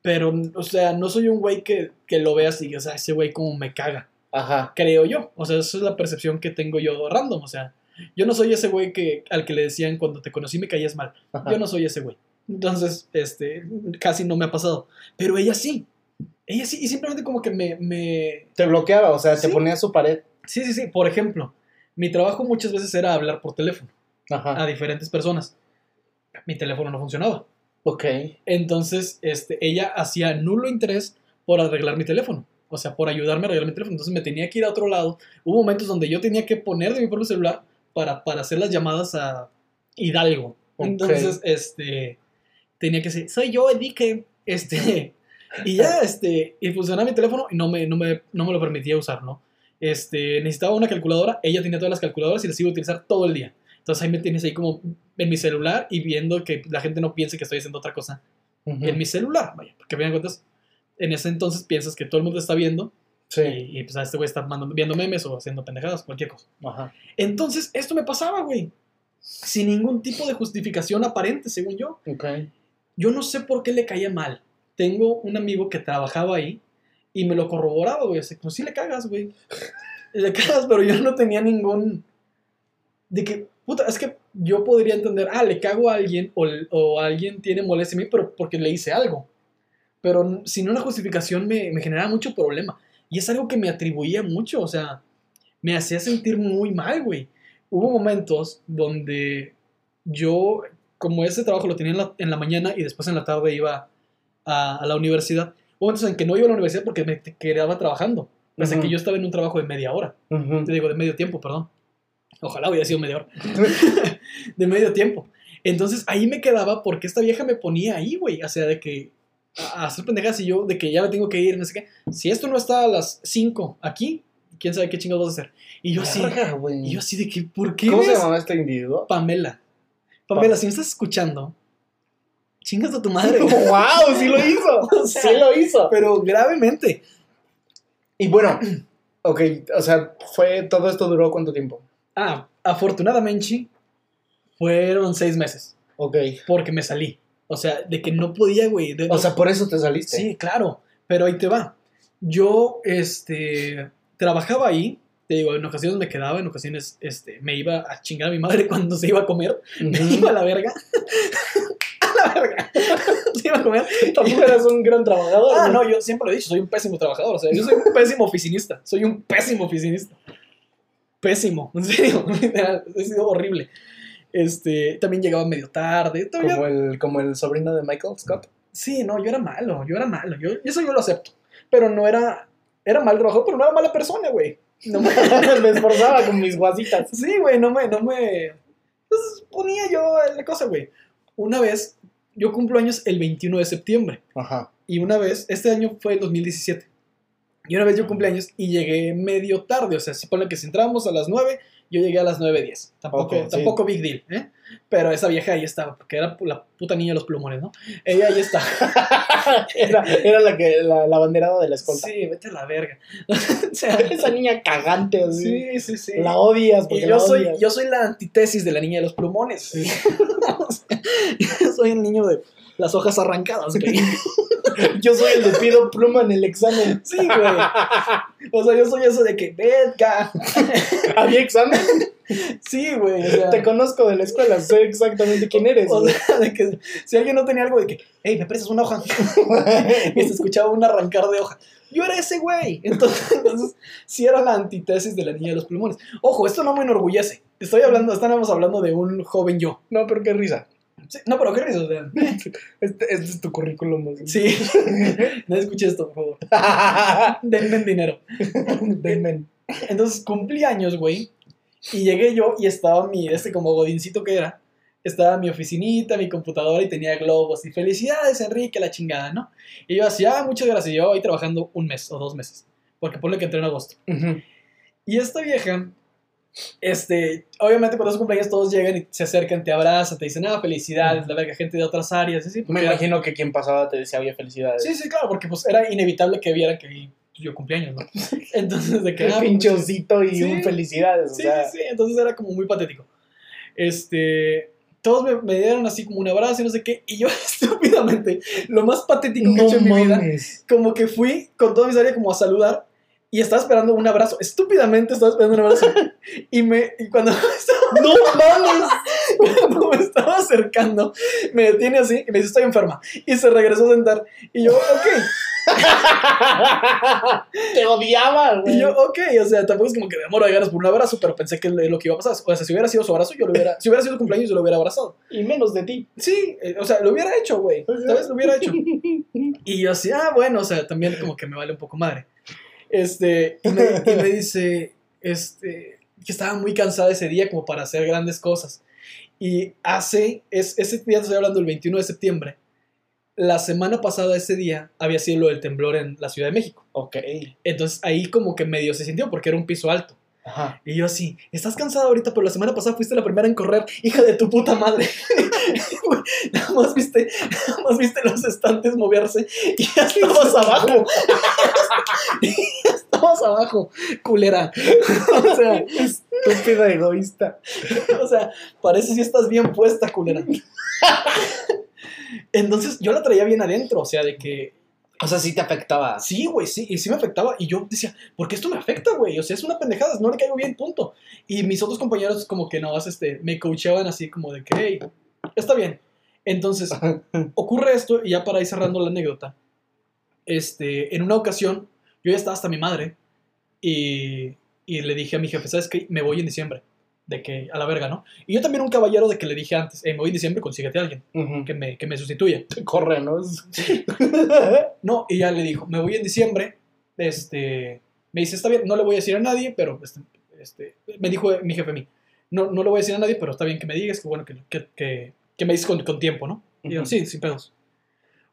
pero, o sea, no soy un güey que, que lo veas y digas, "Ah, ese güey como me caga, Ajá. creo yo. O sea, esa es la percepción que tengo yo random. O sea, yo no soy ese güey que, al que le decían cuando te conocí me caías mal. Yo no soy ese güey. Entonces, este, casi no me ha pasado. Pero ella sí. Ella sí, y simplemente como que me, me, Te bloqueaba, o sea, te Sí. ponía su pared. Sí, sí, sí. Por ejemplo, mi trabajo muchas veces era hablar por teléfono Ajá. a diferentes personas. Mi teléfono no funcionaba. Ok. Entonces, este, ella hacía nulo interés por arreglar mi teléfono. O sea, por ayudarme a arreglar mi teléfono. Entonces me tenía que ir a otro lado. Hubo momentos donde yo tenía que poner de mi propio celular para, para hacer las llamadas a Hidalgo. Entonces, este, tenía que decir, soy yo, Enrique. Este, [LAUGHS] y ya, este, y funcionaba mi teléfono y no me, no me, no me lo permitía usar, ¿no? Este, necesitaba una calculadora, ella tenía todas las calculadoras y las iba a utilizar todo el día. Entonces ahí me tienes ahí como en mi celular y viendo que la gente no piense que estoy haciendo otra cosa en mi celular, vaya, porque de cuentas, en ese entonces piensas que todo el mundo está viendo Sí. y, y, pues a este güey está mandando, viendo memes o haciendo pendejadas, cualquier cosa. Ajá. Entonces, esto me pasaba, güey, sin ningún tipo de justificación aparente, según yo. Ok. Yo no sé por qué le caía mal. Tengo un amigo que trabajaba ahí y me lo corroboraba, güey. Así, pues sí le cagas, güey. [LAUGHS] Le cagas, pero yo no tenía ningún... De que, puta, es que yo podría entender, ah, le cago a alguien o, o alguien tiene molestia en mí, pero porque le hice algo. Pero sin una justificación me, me generaba mucho problema. Y es algo que me atribuía mucho, o sea, me hacía sentir muy mal, güey. Hubo momentos donde yo, como ese trabajo lo tenía en la, en la mañana y después en la tarde iba a, a la universidad, hubo momentos en que no iba a la universidad porque me quedaba trabajando. Pese Ujú. que yo estaba en un trabajo de media hora. Te digo, de medio tiempo, perdón. Ojalá hubiera sido media hora. [LAUGHS] de medio tiempo. Entonces ahí me quedaba porque esta vieja me ponía ahí, güey. O sea, de que a a hacer pendejas y yo, de que ya me tengo que ir, no sé qué. Si esto no está a las 5 aquí, quién sabe qué chingados vas a hacer. Y yo así, y yo así de que, ¿por qué? ¿Cómo se ves? llamaba este individuo? Pamela. Pamela, si me estás escuchando, chingas a tu madre. [LAUGHS] [LAUGHS] ¡Wow! ¡Sí lo hizo! O sea, ¡Sí lo hizo! Pero gravemente. Y bueno, ok, o sea, fue, todo esto duró cuánto tiempo? Ah, afortunadamente fueron seis meses. Ok. Porque me salí. O sea, de que no podía, güey. de- O sea, por eso te saliste. Sí, claro, pero ahí te va. Yo, este, trabajaba ahí, te digo, en ocasiones me quedaba, en ocasiones, este, me iba a chingar a mi madre [LAUGHS] cuando se iba a comer, me iba a la verga, [LAUGHS] a la verga, [LAUGHS] se iba a comer. Tampoco eras un gran trabajador. Ah, no, yo siempre lo he dicho, soy un pésimo trabajador, o sea, yo soy un pésimo oficinista, soy un pésimo oficinista. Pésimo, en serio, he sido horrible. Este, también llegaba medio tarde, todavía Como el, como el sobrino de Michael Scott. Sí, no, yo era malo, yo era malo, yo, eso yo lo acepto. Pero no era, era mal trabajador, pero no era mala persona, güey. No me, [LAUGHS] me esforzaba con mis guasitas. sí, güey, no me, no me, entonces ponía yo la cosa, güey. Una vez, yo cumplo años el 21 de septiembre, Ajá. y una vez, este año fue el 2017, y una vez yo cumpleaños y llegué medio tarde, o sea, si ponen que si entrábamos a las 9, yo llegué a las 9.10. Tampoco, sí. tampoco big deal, ¿eh? Pero esa vieja ahí estaba, porque era la puta niña de los plumones, ¿no? Ella ahí está. [LAUGHS] Era, era la, que, la, la banderada de la escolta. Sí, vete a la verga. [LAUGHS] o sea, [LAUGHS] Esa niña cagante, así. sí, sí, sí. La odias porque y yo la soy, odias. yo soy la antítesis de la niña de los plumones. O sea, yo soy el niño de las hojas arrancadas, güey. [LAUGHS] Yo soy el de pido pluma en el examen. Sí, güey. O sea, yo soy eso de que, verga. [LAUGHS] ¿Había examen? Sí, güey. O sea, Te conozco de la escuela, sé exactamente quién eres. o güey. sea, de que si alguien no tenía algo de que, hey, me prestas una hoja. [LAUGHS] y se escuchaba un arrancar de hoja. Yo era ese güey. Entonces, entonces, sí era la antítesis de la niña de los plumones. Ojo, esto no me enorgullece. Estoy hablando, estábamos hablando de un joven yo. No, pero qué risa. Sí, no, pero qué risa, o sea. [LAUGHS] Este, este es tu currículum. Sí. [LAUGHS] no escuché esto, por favor. [LAUGHS] Denme dinero. Denme. Entonces cumplí años, güey. Y llegué yo y estaba mi, este como godincito que era, estaba mi oficinita, mi computadora y tenía globos. Y felicidades, Enrique, la chingada, ¿no? Y yo así, ah, muchas gracias. Yo ahí trabajando un mes o dos meses. Porque ponle que entré en agosto. Y esta vieja, este, obviamente cuando es cumpleaños todos llegan y se acercan, te abrazan, te dicen, ah, felicidades, la verga, gente de otras áreas, así, Me porque era- imagino que quien pasaba te decía, oye, felicidades. Sí, sí, claro, porque pues era inevitable que vieran que yo cumpleaños, ¿no? [LAUGHS] Entonces, de que... Qué ah, pues, osito y Sí. un felicidades. O Sí, sea, sí, sí, entonces era como muy patético. Este, todos me, me dieron así como un abrazo y no sé qué, y yo [LAUGHS] estúpidamente, lo más patético que he no hecho en mi vida, como que fui con toda mi área como a saludar y estaba esperando un abrazo, estúpidamente estaba esperando un abrazo. y me, y cuando [LAUGHS] ¡No mames! cuando me estaba acercando, me detiene así y me dice, estoy enferma. Y se regresó a sentar. Y yo, ok. [LAUGHS] Te odiaba, güey. Y yo, ok. O sea, tampoco es como que me muero de ganas por un abrazo, pero pensé que lo que iba a pasar. O sea, si hubiera sido su abrazo, yo lo hubiera. Si hubiera sido su cumpleaños, yo lo hubiera abrazado. Y menos de ti. Sí, eh, o sea, lo hubiera hecho, güey. ¿Sabes? Lo hubiera hecho. [LAUGHS] Y yo así, ah, bueno, o sea, también como que me vale un poco madre. Este, y me, y me [LAUGHS] dice, este, que estaba muy cansada ese día como para hacer grandes cosas. Y hace, es, ese día estoy hablando del 21 de septiembre, la semana pasada, ese día, había sido lo del temblor en la Ciudad de México. Ok. Entonces ahí como que medio se sintió porque era un piso alto. Ajá. Y yo así, estás cansada ahorita, pero la semana pasada fuiste la primera en correr, hija de tu puta madre. [LAUGHS] Nada más viste, nada más viste los estantes moverse y ya estabas abajo. [LAUGHS] ya estabas abajo, culera. [LAUGHS] o sea, Estúpida egoísta. o sea, parece si estás bien puesta, culera. Entonces yo la traía bien adentro, o sea, de que O sea, sí te afectaba. Sí, güey, sí, y sí me afectaba. Y yo decía, ¿por qué esto me afecta, güey? O sea, es una pendejada, no le caigo bien, punto. Y mis otros compañeros, como que no, este, me coacheaban así, como de que, hey, está bien. Entonces, [LAUGHS] ocurre esto, y ya para ir cerrando la anécdota, este, en una ocasión, yo ya estaba hasta mi madre, y, y le dije a mi jefe, ¿sabes qué? Me voy en diciembre, de que, a la verga, ¿no? Y yo también un caballero de que le dije antes, hey, me voy en diciembre, consíguete a alguien que me, que me sustituya. [LAUGHS] Corre, ¿no? [LAUGHS] No, y ya le dijo, me voy en diciembre. Este, me dice, está bien, no le voy a decir a nadie, pero este, este, me dijo mi jefe a mí, no, no le voy a decir a nadie, pero está bien que me digas, que bueno, que, que, que, que me dices con, con tiempo, ¿no? Y yo, Ujú. sí, sin pedos.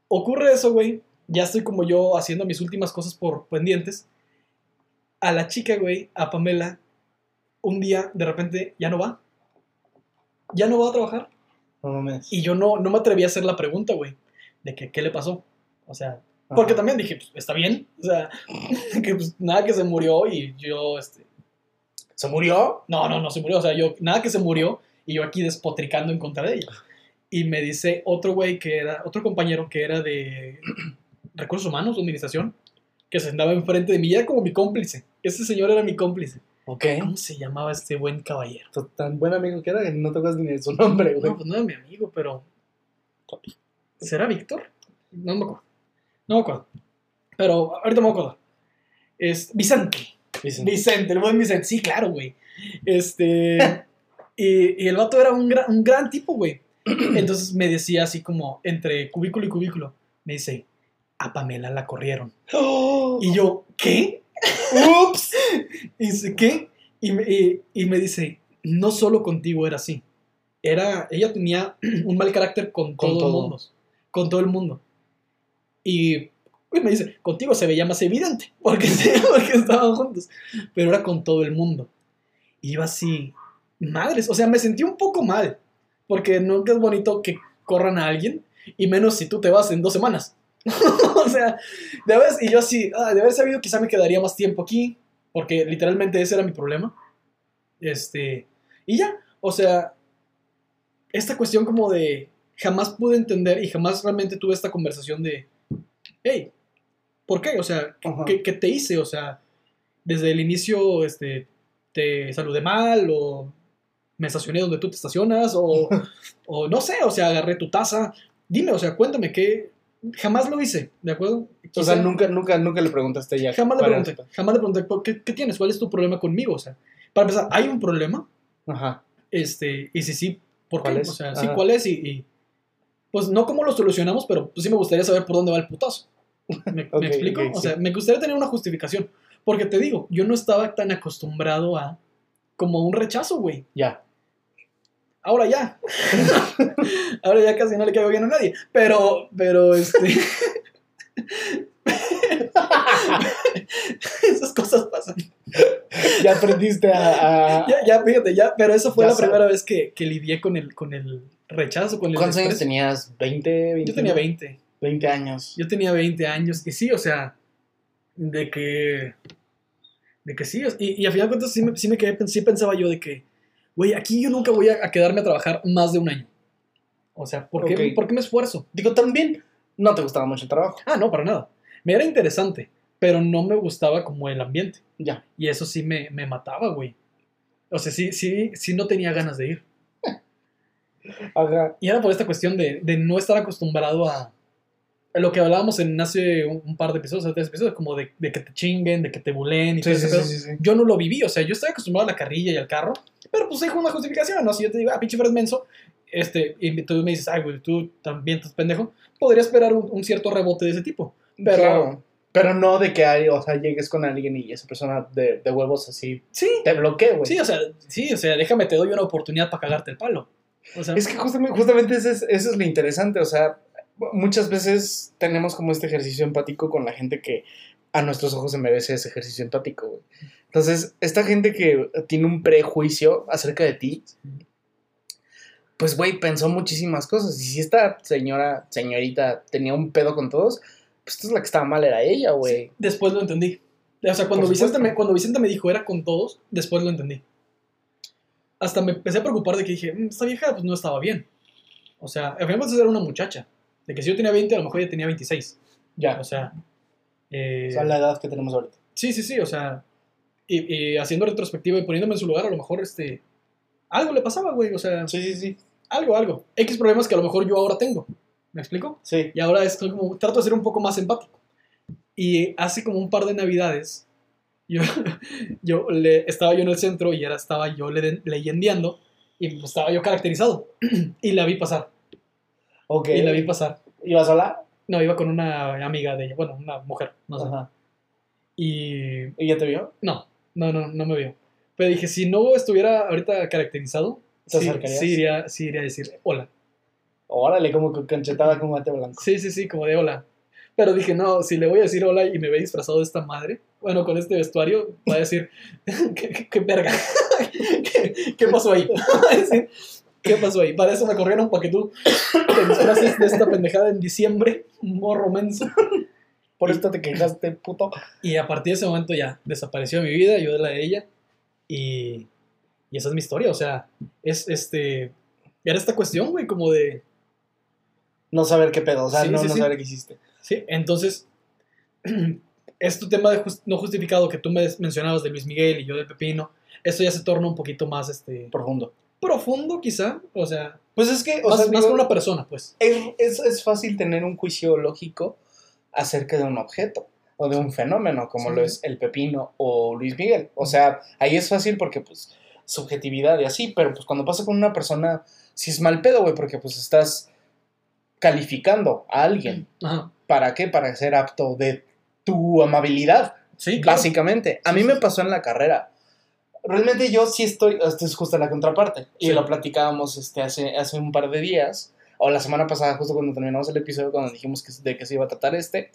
Ocurre eso, güey, ya estoy como yo haciendo mis últimas cosas por pendientes. A la chica, güey, a Pamela, un día, de repente, ya no va. Ya no va a trabajar. No mames. Y yo no, no me atreví a hacer la pregunta, güey, de que, ¿qué le pasó? O sea, porque también dije, pues, está bien. O sea, [LAUGHS] que pues, nada que se murió y yo, este. ¿Se murió? No, no, no se murió. O sea, yo, nada que se murió y yo aquí despotricando en contra de ella. Y me dice otro güey que era, otro compañero que era de [CLEARS THROAT] recursos humanos, de administración, que se sentaba enfrente de mí, y era como mi cómplice. Ese señor era mi cómplice. Ok. ¿Cómo se llamaba este buen caballero? Tan buen amigo que era que no tocas ni de su nombre, güey. No, pues no era mi amigo, pero. ¿Será Víctor? No me acuerdo. No me acuerdo. Pero ahorita me acuerdo. Es Vicente. Dicen. Vicente, el buen Vicente. Sí, claro, güey. Este. [LAUGHS] y, y el vato era un gran, un gran tipo, güey. [CLEARS THROAT] Entonces me decía así como entre cubículo y cubículo. Me dice, a Pamela la corrieron. [GASPS] Y yo, ¿qué? ¡Ups! Y ¿qué? Y me, y- y me dice, no solo contigo era así. Era, ella tenía [CLEARS THROAT] un mal carácter con, Con todo, el mundo. Con todo el mundo. Y, y me dice, contigo se veía más evidente, [LAUGHS] porque, porque estaban juntos. Pero era con todo el mundo. Y yo así, madres, o sea, me sentí un poco mal, porque nunca es bonito que corran a alguien, y menos si tú te vas en dos semanas. [LAUGHS] o sea, de haber, y yo así, ah, de haber sabido quizá me quedaría más tiempo aquí, porque literalmente ese era mi problema. Este, y ya, o sea, esta cuestión como de jamás pude entender y jamás realmente tuve esta conversación de, hey, ¿por qué? O sea. ¿qué, qué te hice? O sea, desde el inicio, este, te saludé mal o me estacioné donde tú te estacionas o, [LAUGHS] o no sé, o sea, agarré tu taza. Dime, o sea, cuéntame qué. Jamás lo hice, ¿de acuerdo? O sea, Quizá- nunca, nunca, nunca le preguntaste a ella. Jamás le para- pregunté, jamás le pregunté, ¿por ¿qué, ¿qué tienes? ¿Cuál es tu problema conmigo? O sea, para empezar, ¿hay un problema? Ajá. Este, y si sí, ¿por qué? ¿Cuál es? O sea, sí, Ajá. ¿cuál es? Y, y, pues no cómo lo solucionamos, pero pues sí me gustaría saber por dónde va el putazo. ¿Me, [LAUGHS] me Ok, explico? ok, o sí. sea, me gustaría tener una justificación. Porque te digo, yo no estaba tan acostumbrado a como un rechazo, güey. Ya. Ahora ya. [LAUGHS] Ahora ya casi no le caigo bien a nadie. Pero, pero, este. [LAUGHS] Esas cosas pasan. Ya aprendiste a. a- Ya, ya, fíjate, ya, pero esa fue Ya la primera vez que, que lidié con el, con el rechazo, con el ¿Cuántos años tenías? ¿20? 20 Yo tenía 20. 20 años. Yo tenía 20 años. Y sí, o sea, de que. De que sí. Y, y a final de cuentas sí me, sí me quedé, sí pensaba yo de que, güey, aquí yo nunca voy a, a quedarme a trabajar más de un año. O sea, ¿por qué, Ok. ¿por qué me esfuerzo? Digo, también no te gustaba mucho el trabajo. Ah, no, para nada. Me era interesante, pero no me gustaba como el ambiente. Ya. Y eso sí me, me mataba, güey. O sea, sí, sí, sí no tenía ganas de ir. [LAUGHS] Ajá. Y era por esta cuestión de, de no estar acostumbrado a lo que hablábamos en hace un, un par de episodios, hace tres episodios, como de, de que te chinguen, de que te bulen y Sí, todo sí, ese sí. Yo no lo viví, o sea, yo estoy acostumbrado a la carrilla y al carro, pero pues dejo una justificación, ¿no? Si yo te digo, ah, pinche Fred menso, este, y tú me dices, ay, güey, tú también estás pendejo, podría esperar un, un cierto rebote de ese tipo. Pero, Claro. Pero no de que hay, o sea, llegues con alguien y esa persona de, de huevos así sí, te bloquee, güey. sí, o sea, sí, o sea, déjame, te doy una oportunidad para cagarte el palo. O sea, Es que justamente, justamente eso, es, eso es lo interesante, o sea, muchas veces tenemos como este ejercicio empático con la gente que a nuestros ojos se merece ese ejercicio empático, güey. Entonces, esta gente que tiene un prejuicio acerca de ti, pues, güey, pensó muchísimas cosas. Y si esta señora, señorita, tenía un pedo con todos, pues entonces la que estaba mal era ella, güey. después lo entendí. O sea, cuando Vicente, me, cuando Vicente me dijo era con todos, después lo entendí. Hasta me empecé a preocupar de que dije, "Mm, esta vieja pues no estaba bien. O sea, al final era una muchacha. De que si yo tenía 20, a lo mejor ella tenía 26. Ya, O sea, eh, o sea, la edad que tenemos ahorita. sí, sí, sí, o sea, y, y haciendo retrospectiva y poniéndome en su lugar, a lo mejor este, algo le pasaba, güey, o sea, Sí, sí, sí. algo, algo. X problemas que a lo mejor yo ahora tengo. ¿Me explico? Sí. Y ahora estoy como, trato de ser un poco más empático. Y hace como un par de navidades, yo, [LAUGHS] yo le, estaba yo en el centro y ahora estaba yo le, leyendeando y pues, estaba yo caracterizado. [CLEARS THROAT] y la vi pasar. Ok. Y la vi pasar. ¿Ibas sola? No, iba con una amiga de ella, bueno, una mujer, no sé. Ajá. Y ¿Y ya te vio? no, no, no, no me vio. Pero dije, si no estuviera ahorita caracterizado, ¿Te sí, sí iría, sí iría a decir hola. Órale, como canchetada con guante blanco. Sí, sí, sí, como de hola. Pero dije, no, si le voy a decir hola y me ve disfrazado de esta madre, bueno, con este vestuario, va a decir, [LAUGHS] ¿qué, qué- qué verga? [LAUGHS] ¿Qué, qué pasó ahí? [LAUGHS] ¿Qué pasó ahí? Para eso me corrieron para que tú te disfraces de esta pendejada en diciembre, morro menso. Por esto te quejaste, puto. Y a partir de ese momento ya desapareció mi vida, yo de la de ella. Y, y esa es mi historia, o sea, es este. Era esta cuestión, güey, como de. No saber qué pedo, o sea, Sí, no, sí, no sí. saber qué hiciste. Sí, entonces. [CLEARS THROAT] Es tu tema de no justificado que tú me mencionabas de Luis Miguel y yo de Pepino. Eso ya se torna un poquito más este, Profundo. Profundo, quizá. O sea, Pues es que, o más, sea, más digo, con una persona, pues. es, es, es fácil tener un juicio lógico acerca de un objeto o de un fenómeno, como Sí. lo es el pepino o Luis Miguel. O sea, ahí es fácil porque, pues, subjetividad y así, pero pues cuando pasa con una persona, sí es mal pedo, güey, porque pues estás calificando a alguien. Ajá. ¿Para qué? Para ser apto de tu amabilidad. Sí, claro. Básicamente. A mí me pasó en la carrera. Realmente yo sí estoy, esto es justo la contraparte. Y Sí. lo platicábamos este, hace, hace un par de días, o la semana pasada, justo cuando terminamos el episodio, cuando dijimos que, de qué se iba a tratar este.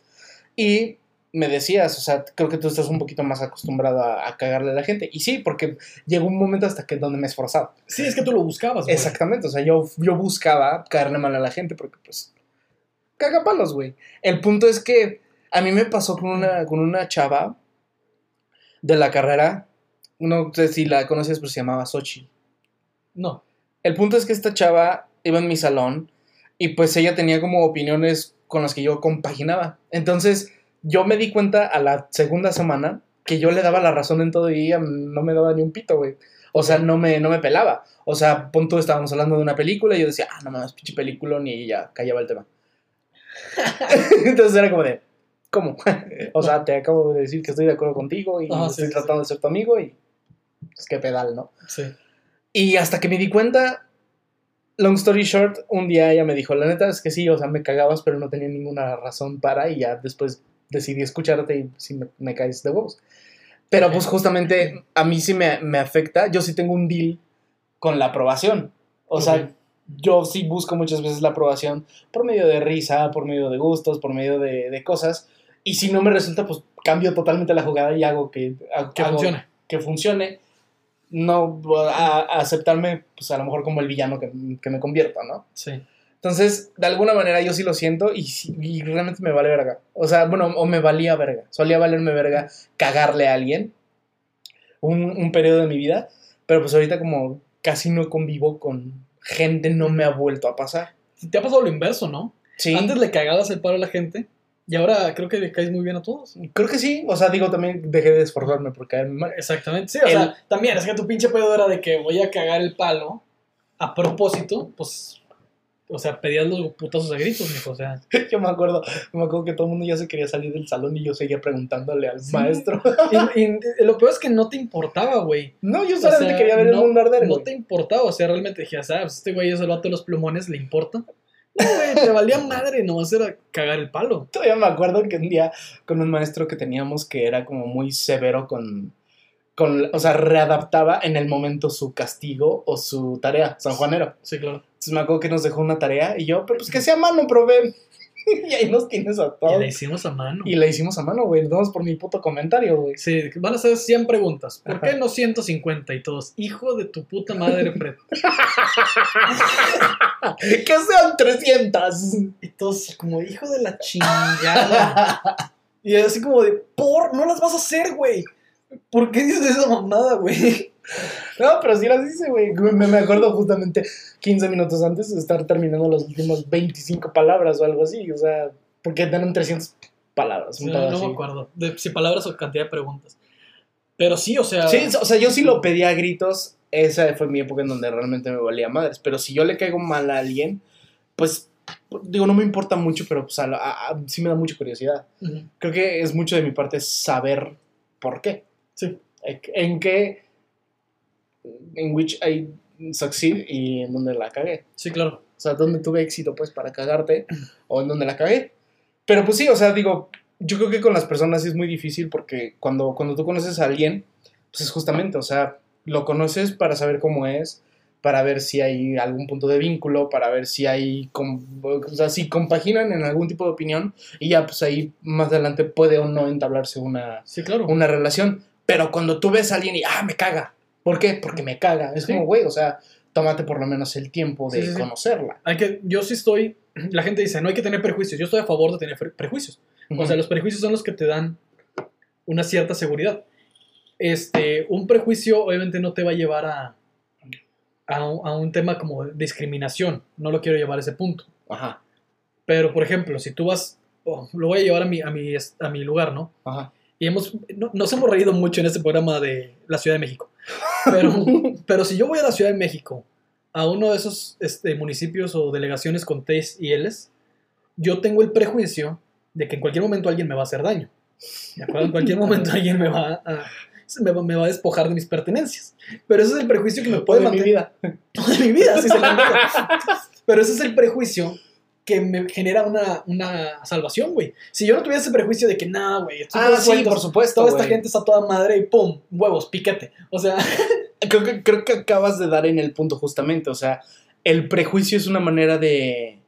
Y me decías, o sea, creo que tú estás un poquito más acostumbrado a, a cagarle a la gente. Y sí, porque llegó un momento hasta que donde me esforzaba. Sí, es que tú lo buscabas, güey. Exactamente, o sea, yo, yo buscaba caerle mal a la gente porque, pues, caga palos, güey. El punto es que a mí me pasó con una, con una chava de la carrera, no sé si la conoces, pero se llamaba Sochi. No. El punto es que esta chava iba en mi salón y pues ella tenía como opiniones con las que yo compaginaba. Entonces, yo me di cuenta a la segunda semana que yo le daba la razón en todo y ella no me daba ni un pito, güey. O sea, no me, no me pelaba. O sea, punto, estábamos hablando de una película y yo decía, ah, no mames, pinche película, y ya callaba el tema. [LAUGHS] Entonces era como de, ¿cómo? [LAUGHS] o sea, te acabo de decir que estoy de acuerdo contigo y sí, estoy sí, tratando de ser tu amigo y pues qué pedal, ¿no? Sí. Y hasta que me di cuenta, long story short, un día ella me dijo, la neta es que sí, o sea, me cagabas, pero no tenía ninguna razón para, y ya después decidí escucharte y sí me, me caes de huevos. Pero pues justamente a mí sí me, me afecta, yo sí tengo un deal con la aprobación. O sea, Ok. yo sí busco muchas veces la aprobación por medio de risa, por medio de gustos, por medio de, de cosas. Y si no me resulta, pues cambio totalmente la jugada y hago que, hago- Que funcione. que funcione. No a, a aceptarme, pues a lo mejor como el villano que, que me convierto, ¿no? Sí. Entonces, de alguna manera yo sí lo siento y, y realmente me vale verga. O sea, bueno, o me valía verga. Solía valerme verga cagarle a alguien un, un periodo de mi vida. Pero pues ahorita como casi no convivo con gente, no me ha vuelto a pasar. Te ha pasado lo inverso, ¿no? Sí, Antes le cagabas el paro a la gente y ahora creo que le caes muy bien a todos. creo que sí. O sea, digo, también dejé de esforzarme por caerme mal. Exactamente. Sí, o El- sea, también es que tu pinche pedo era de que voy a cagar el palo a propósito, pues. O sea, pedías los putazos a gritos, mijo. O sea, [LAUGHS] Yo me acuerdo, me acuerdo que todo el mundo ya se quería salir del salón y yo seguía preguntándole al Sí. maestro. y, y lo peor es que no te importaba, güey. No, yo O solamente sea, quería ver no- el mundo arder, No te importaba, o sea, realmente dije, ¿sabes? Este güey es el vato de los plumones, ¿le importa? Güey, te valía madre, nomás era cagar el palo. Todavía me acuerdo que un día con un maestro que teníamos que era como muy severo con, con, o sea, readaptaba en el momento su castigo o su tarea, sanjuanero. Sí, claro. Entonces me acuerdo que nos dejó una tarea y yo, pero pues que sea mano, profe. [LAUGHS] y ahí nos tienes a Y todos. la hicimos a mano. Y la hicimos a mano, güey. Nos vamos por mi puto comentario, güey. Sí, van a ser 100 preguntas. ¿Por Ajá. qué no 150 y todos? Hijo de tu puta madre, Fred. [LAUGHS] que sean 300. Y todos como, hijo de la chingada. [LAUGHS] y así como de, por, no las vas a hacer, güey. ¿Por qué dices esa mamada, güey? No, pero sí las hice, güey. Me, me acuerdo justamente 15 minutos antes de estar terminando las últimas 25 palabras o algo así. O sea, porque eran 300 palabras. un No, me acuerdo. De si palabras o cantidad de preguntas. Pero sí, o sea. Sí, o sea, yo sí lo pedía a gritos. Esa fue mi época en donde realmente me valía madres. Pero si yo le caigo mal a alguien, pues, digo, no me importa mucho, pero pues, a sí me da mucha curiosidad. Creo que es mucho de mi parte saber por qué. Sí. En qué. En which I succeed y en donde la cagué. Sí, claro. O sea, donde tuve éxito, pues, para cagarte o en donde la cagué. Pero pues sí, o sea, digo, yo creo que con las personas es muy difícil porque cuando, cuando tú conoces a alguien, pues es justamente, o sea, lo conoces para saber cómo es, para ver si hay algún punto de vínculo, para ver si hay, o sea, si compaginan en algún tipo de opinión y ya, pues ahí más adelante puede o no entablarse una, Sí, claro. una relación. Pero cuando tú ves a alguien y, ah, me caga. ¿Por qué? Porque me caga. Es Sí. como, güey, o sea, tómate por lo menos el tiempo de Sí, sí, sí. conocerla. Hay que, yo sí estoy. La gente dice, no hay que tener prejuicios. Yo estoy a favor de tener pre- prejuicios. O sea, los prejuicios son los que te dan una cierta seguridad. Este, un prejuicio obviamente no te va a llevar a, a, un, a un tema como discriminación. No lo quiero llevar a ese punto. Ajá, Pero, por ejemplo, si tú vas, oh, lo voy a llevar a mi, a mi, a mi lugar, ¿no? ajá. Y hemos, no- nos hemos reído mucho en este programa de la Ciudad de México. Pero, [LAUGHS] pero si yo voy a la Ciudad de México, a uno de esos este, municipios o delegaciones con T's y L's, yo tengo el prejuicio de que en cualquier momento alguien me va a hacer daño. ¿De acuerdo? En cualquier [LAUGHS] momento alguien me va a, me va, me va a despojar de mis pertenencias. Pero ese es el prejuicio que me puede de mi mantener vida. [LAUGHS] toda mi vida, así se. Pero ese es el prejuicio que me genera una, una salvación, güey. Si yo no tuviera ese prejuicio de que, nah, güey, Ah, sí, por supuesto. toda esta gente está toda madre y pum, huevos, piquete. O sea, [LAUGHS] Creo que, creo que acabas de dar en el punto justamente. O sea, el prejuicio es una manera de.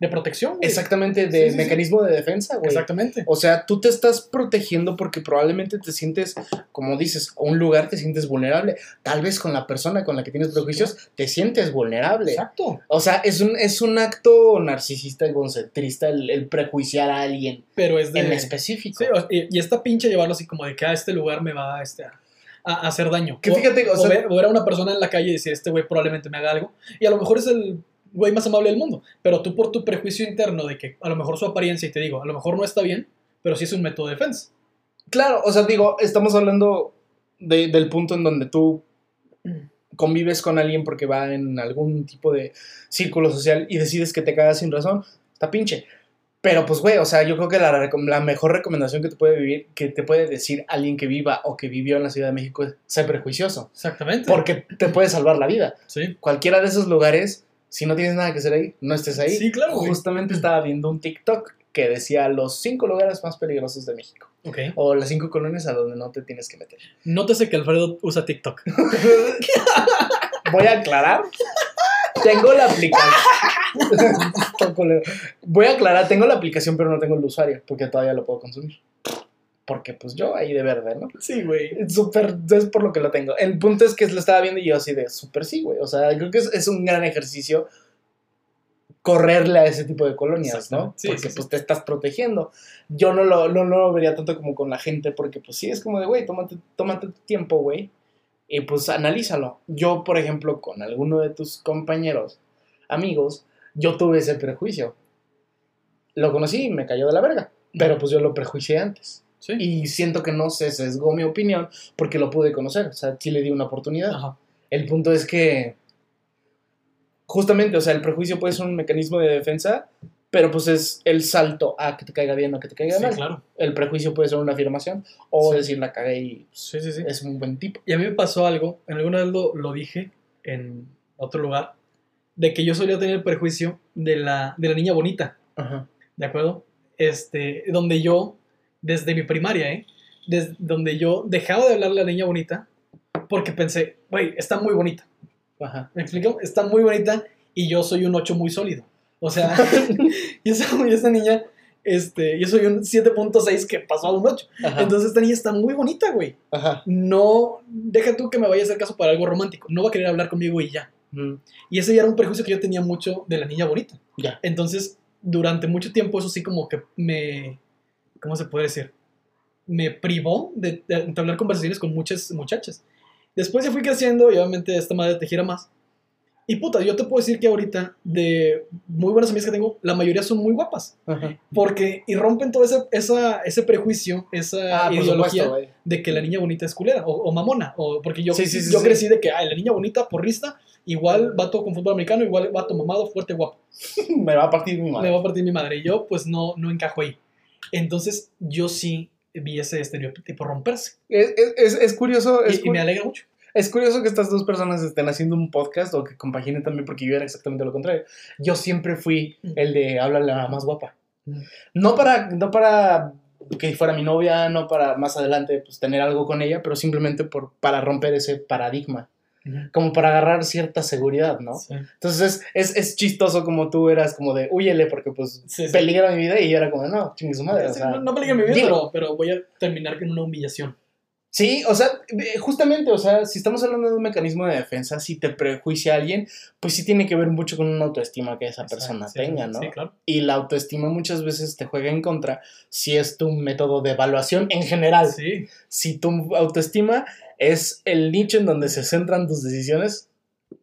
De protección, güey. Exactamente, de Sí, sí, sí. mecanismo de defensa, güey. Exactamente. O sea, tú te estás protegiendo porque probablemente te sientes, como dices, a un lugar te sientes vulnerable. Tal vez con la persona con la que tienes prejuicios te sientes vulnerable. Exacto. O sea, es un, es un acto narcisista, egocentrista el, el prejuiciar a alguien Pero es de. en específico. Sí, o- y, y esta pinche llevarlo así como de que a este lugar me va este, a, a hacer daño. Que O- fíjate, o o, sea- ver, o ver a una persona en la calle y decir, este güey probablemente me haga algo. Y a lo mejor es el güey más amable del mundo. Pero tú por tu prejuicio interno de que a lo mejor su apariencia, y te digo, a lo mejor no está bien, pero sí es un método de defensa. Claro, o sea, digo, estamos hablando de- del punto en donde tú convives con alguien porque va en algún tipo de círculo social y decides que te cagas sin razón, está pinche. Pero pues, güey, o sea, yo creo que la, la mejor recomendación que te puede vivir, que te puede decir alguien que viva o que vivió en la Ciudad de México es ser prejuicioso. Exactamente. Porque te puede salvar la vida. Sí. Cualquiera de esos lugares Si no tienes nada que hacer ahí, no estés ahí. Sí, claro, güey. Justamente estaba viendo un TikTok que decía los cinco lugares más peligrosos de México. Ok. O las cinco colonias a donde no te tienes que meter. Nótese que Alfredo usa TikTok. [LAUGHS] Voy a aclarar. Tengo la aplicación. [LAUGHS] Voy a aclarar, tengo la aplicación, pero no tengo el usuario, porque todavía lo puedo consumir. Porque pues yo ahí de verde, ¿no? Sí, güey. Súper, es por lo que lo tengo. El punto es que lo estaba viendo y yo así de súper sí, güey. O sea, creo que es, es un gran ejercicio correrle a ese tipo de colonias, ¿no? Sí, porque sí, sí. pues te estás protegiendo. Yo no lo, no, no lo vería tanto como con la gente, porque pues sí, es como de, güey, tómate, tómate tu tiempo, güey. Y pues analízalo. Yo, por ejemplo, con alguno de tus compañeros, amigos, yo tuve ese prejuicio. Lo conocí y me cayó de la verga. Pero pues yo lo prejuicié antes. Sí. Y siento que no se sesgó mi opinión porque lo pude conocer. O sea, sí le di una oportunidad. Ajá. El punto es que, justamente, o sea, el prejuicio puede ser un mecanismo de defensa, pero pues es el salto a que te caiga bien o que te caiga Sí, mal. claro. El prejuicio puede ser una afirmación o Sí. decir la cagué y Sí, es un buen tipo. Y a mí me pasó algo, en alguna vez lo, lo dije en otro lugar, de que yo solía tener el prejuicio de la, de la niña bonita, Ajá. ¿de acuerdo? Este, donde yo, desde mi primaria, ¿eh? Desde donde yo dejaba de hablarle a la niña bonita porque pensé, güey, está muy bonita. Ajá. ¿Me explico? Está muy bonita y yo soy un 8 muy sólido. O sea, [LAUGHS] [LAUGHS] y esa, y esa niña, este, yo soy un 7.6 que pasó a un 8. Ajá. Entonces esta niña está muy bonita, güey. Ajá. No, deja tú que me vaya a hacer caso para algo romántico. No va a querer hablar conmigo y ya. Mm, Y ese ya era un prejuicio que yo tenía mucho de la niña bonita. Ya. Entonces, durante mucho tiempo eso sí como que me, ¿cómo se puede decir? Me privó de, de entablar conversaciones con muchas muchachas. Después ya fui creciendo y obviamente esta madre te gira más. Y puta, yo te puedo decir que ahorita de muy buenas amigas que tengo, la mayoría son muy guapas. Ajá. Porque irrompen todo ese, esa, ese prejuicio, esa Ah, ideología supuesto, de que la niña bonita es culera o, o mamona. O, porque yo, Sí, sí, sí, yo crecí de que ay, la niña bonita, porrista, igual vato con fútbol americano, igual vato mamado, fuerte, guapo. [LAUGHS] Me va a partir mi Me madre. va a partir mi madre. Y yo, pues no, no encajo ahí. Entonces, yo sí vi ese estereotipo romperse. Es, es- es- curioso, Y, es, y cu- me alegra mucho. es curioso que estas dos personas estén haciendo un podcast o que compaginen también porque yo era exactamente lo contrario. Yo siempre fui Mm. el de háblale a la más guapa. Mm. No para, no para que fuera mi novia, no para más adelante pues, tener algo con ella, pero simplemente por, para romper ese paradigma, como para agarrar cierta seguridad, ¿no? Sí. Entonces es, es chistoso como tú eras como de, huyele porque pues Sí, sí. peligra mi vida y yo era como, no, chingue su madre. o Sí, sea, no, no peligra mi vida, pero, pero voy a terminar con una humillación. Sí, o sea, eh, justamente, o sea, si estamos hablando de un mecanismo de defensa, si te prejuicia a alguien, pues sí tiene que ver mucho con una autoestima que esa persona tenga, ¿no? Sí, claro. Y la autoestima muchas veces te juega en contra si es tu método de evaluación en general. Sí. Si tu autoestima es el nicho en donde se centran tus decisiones,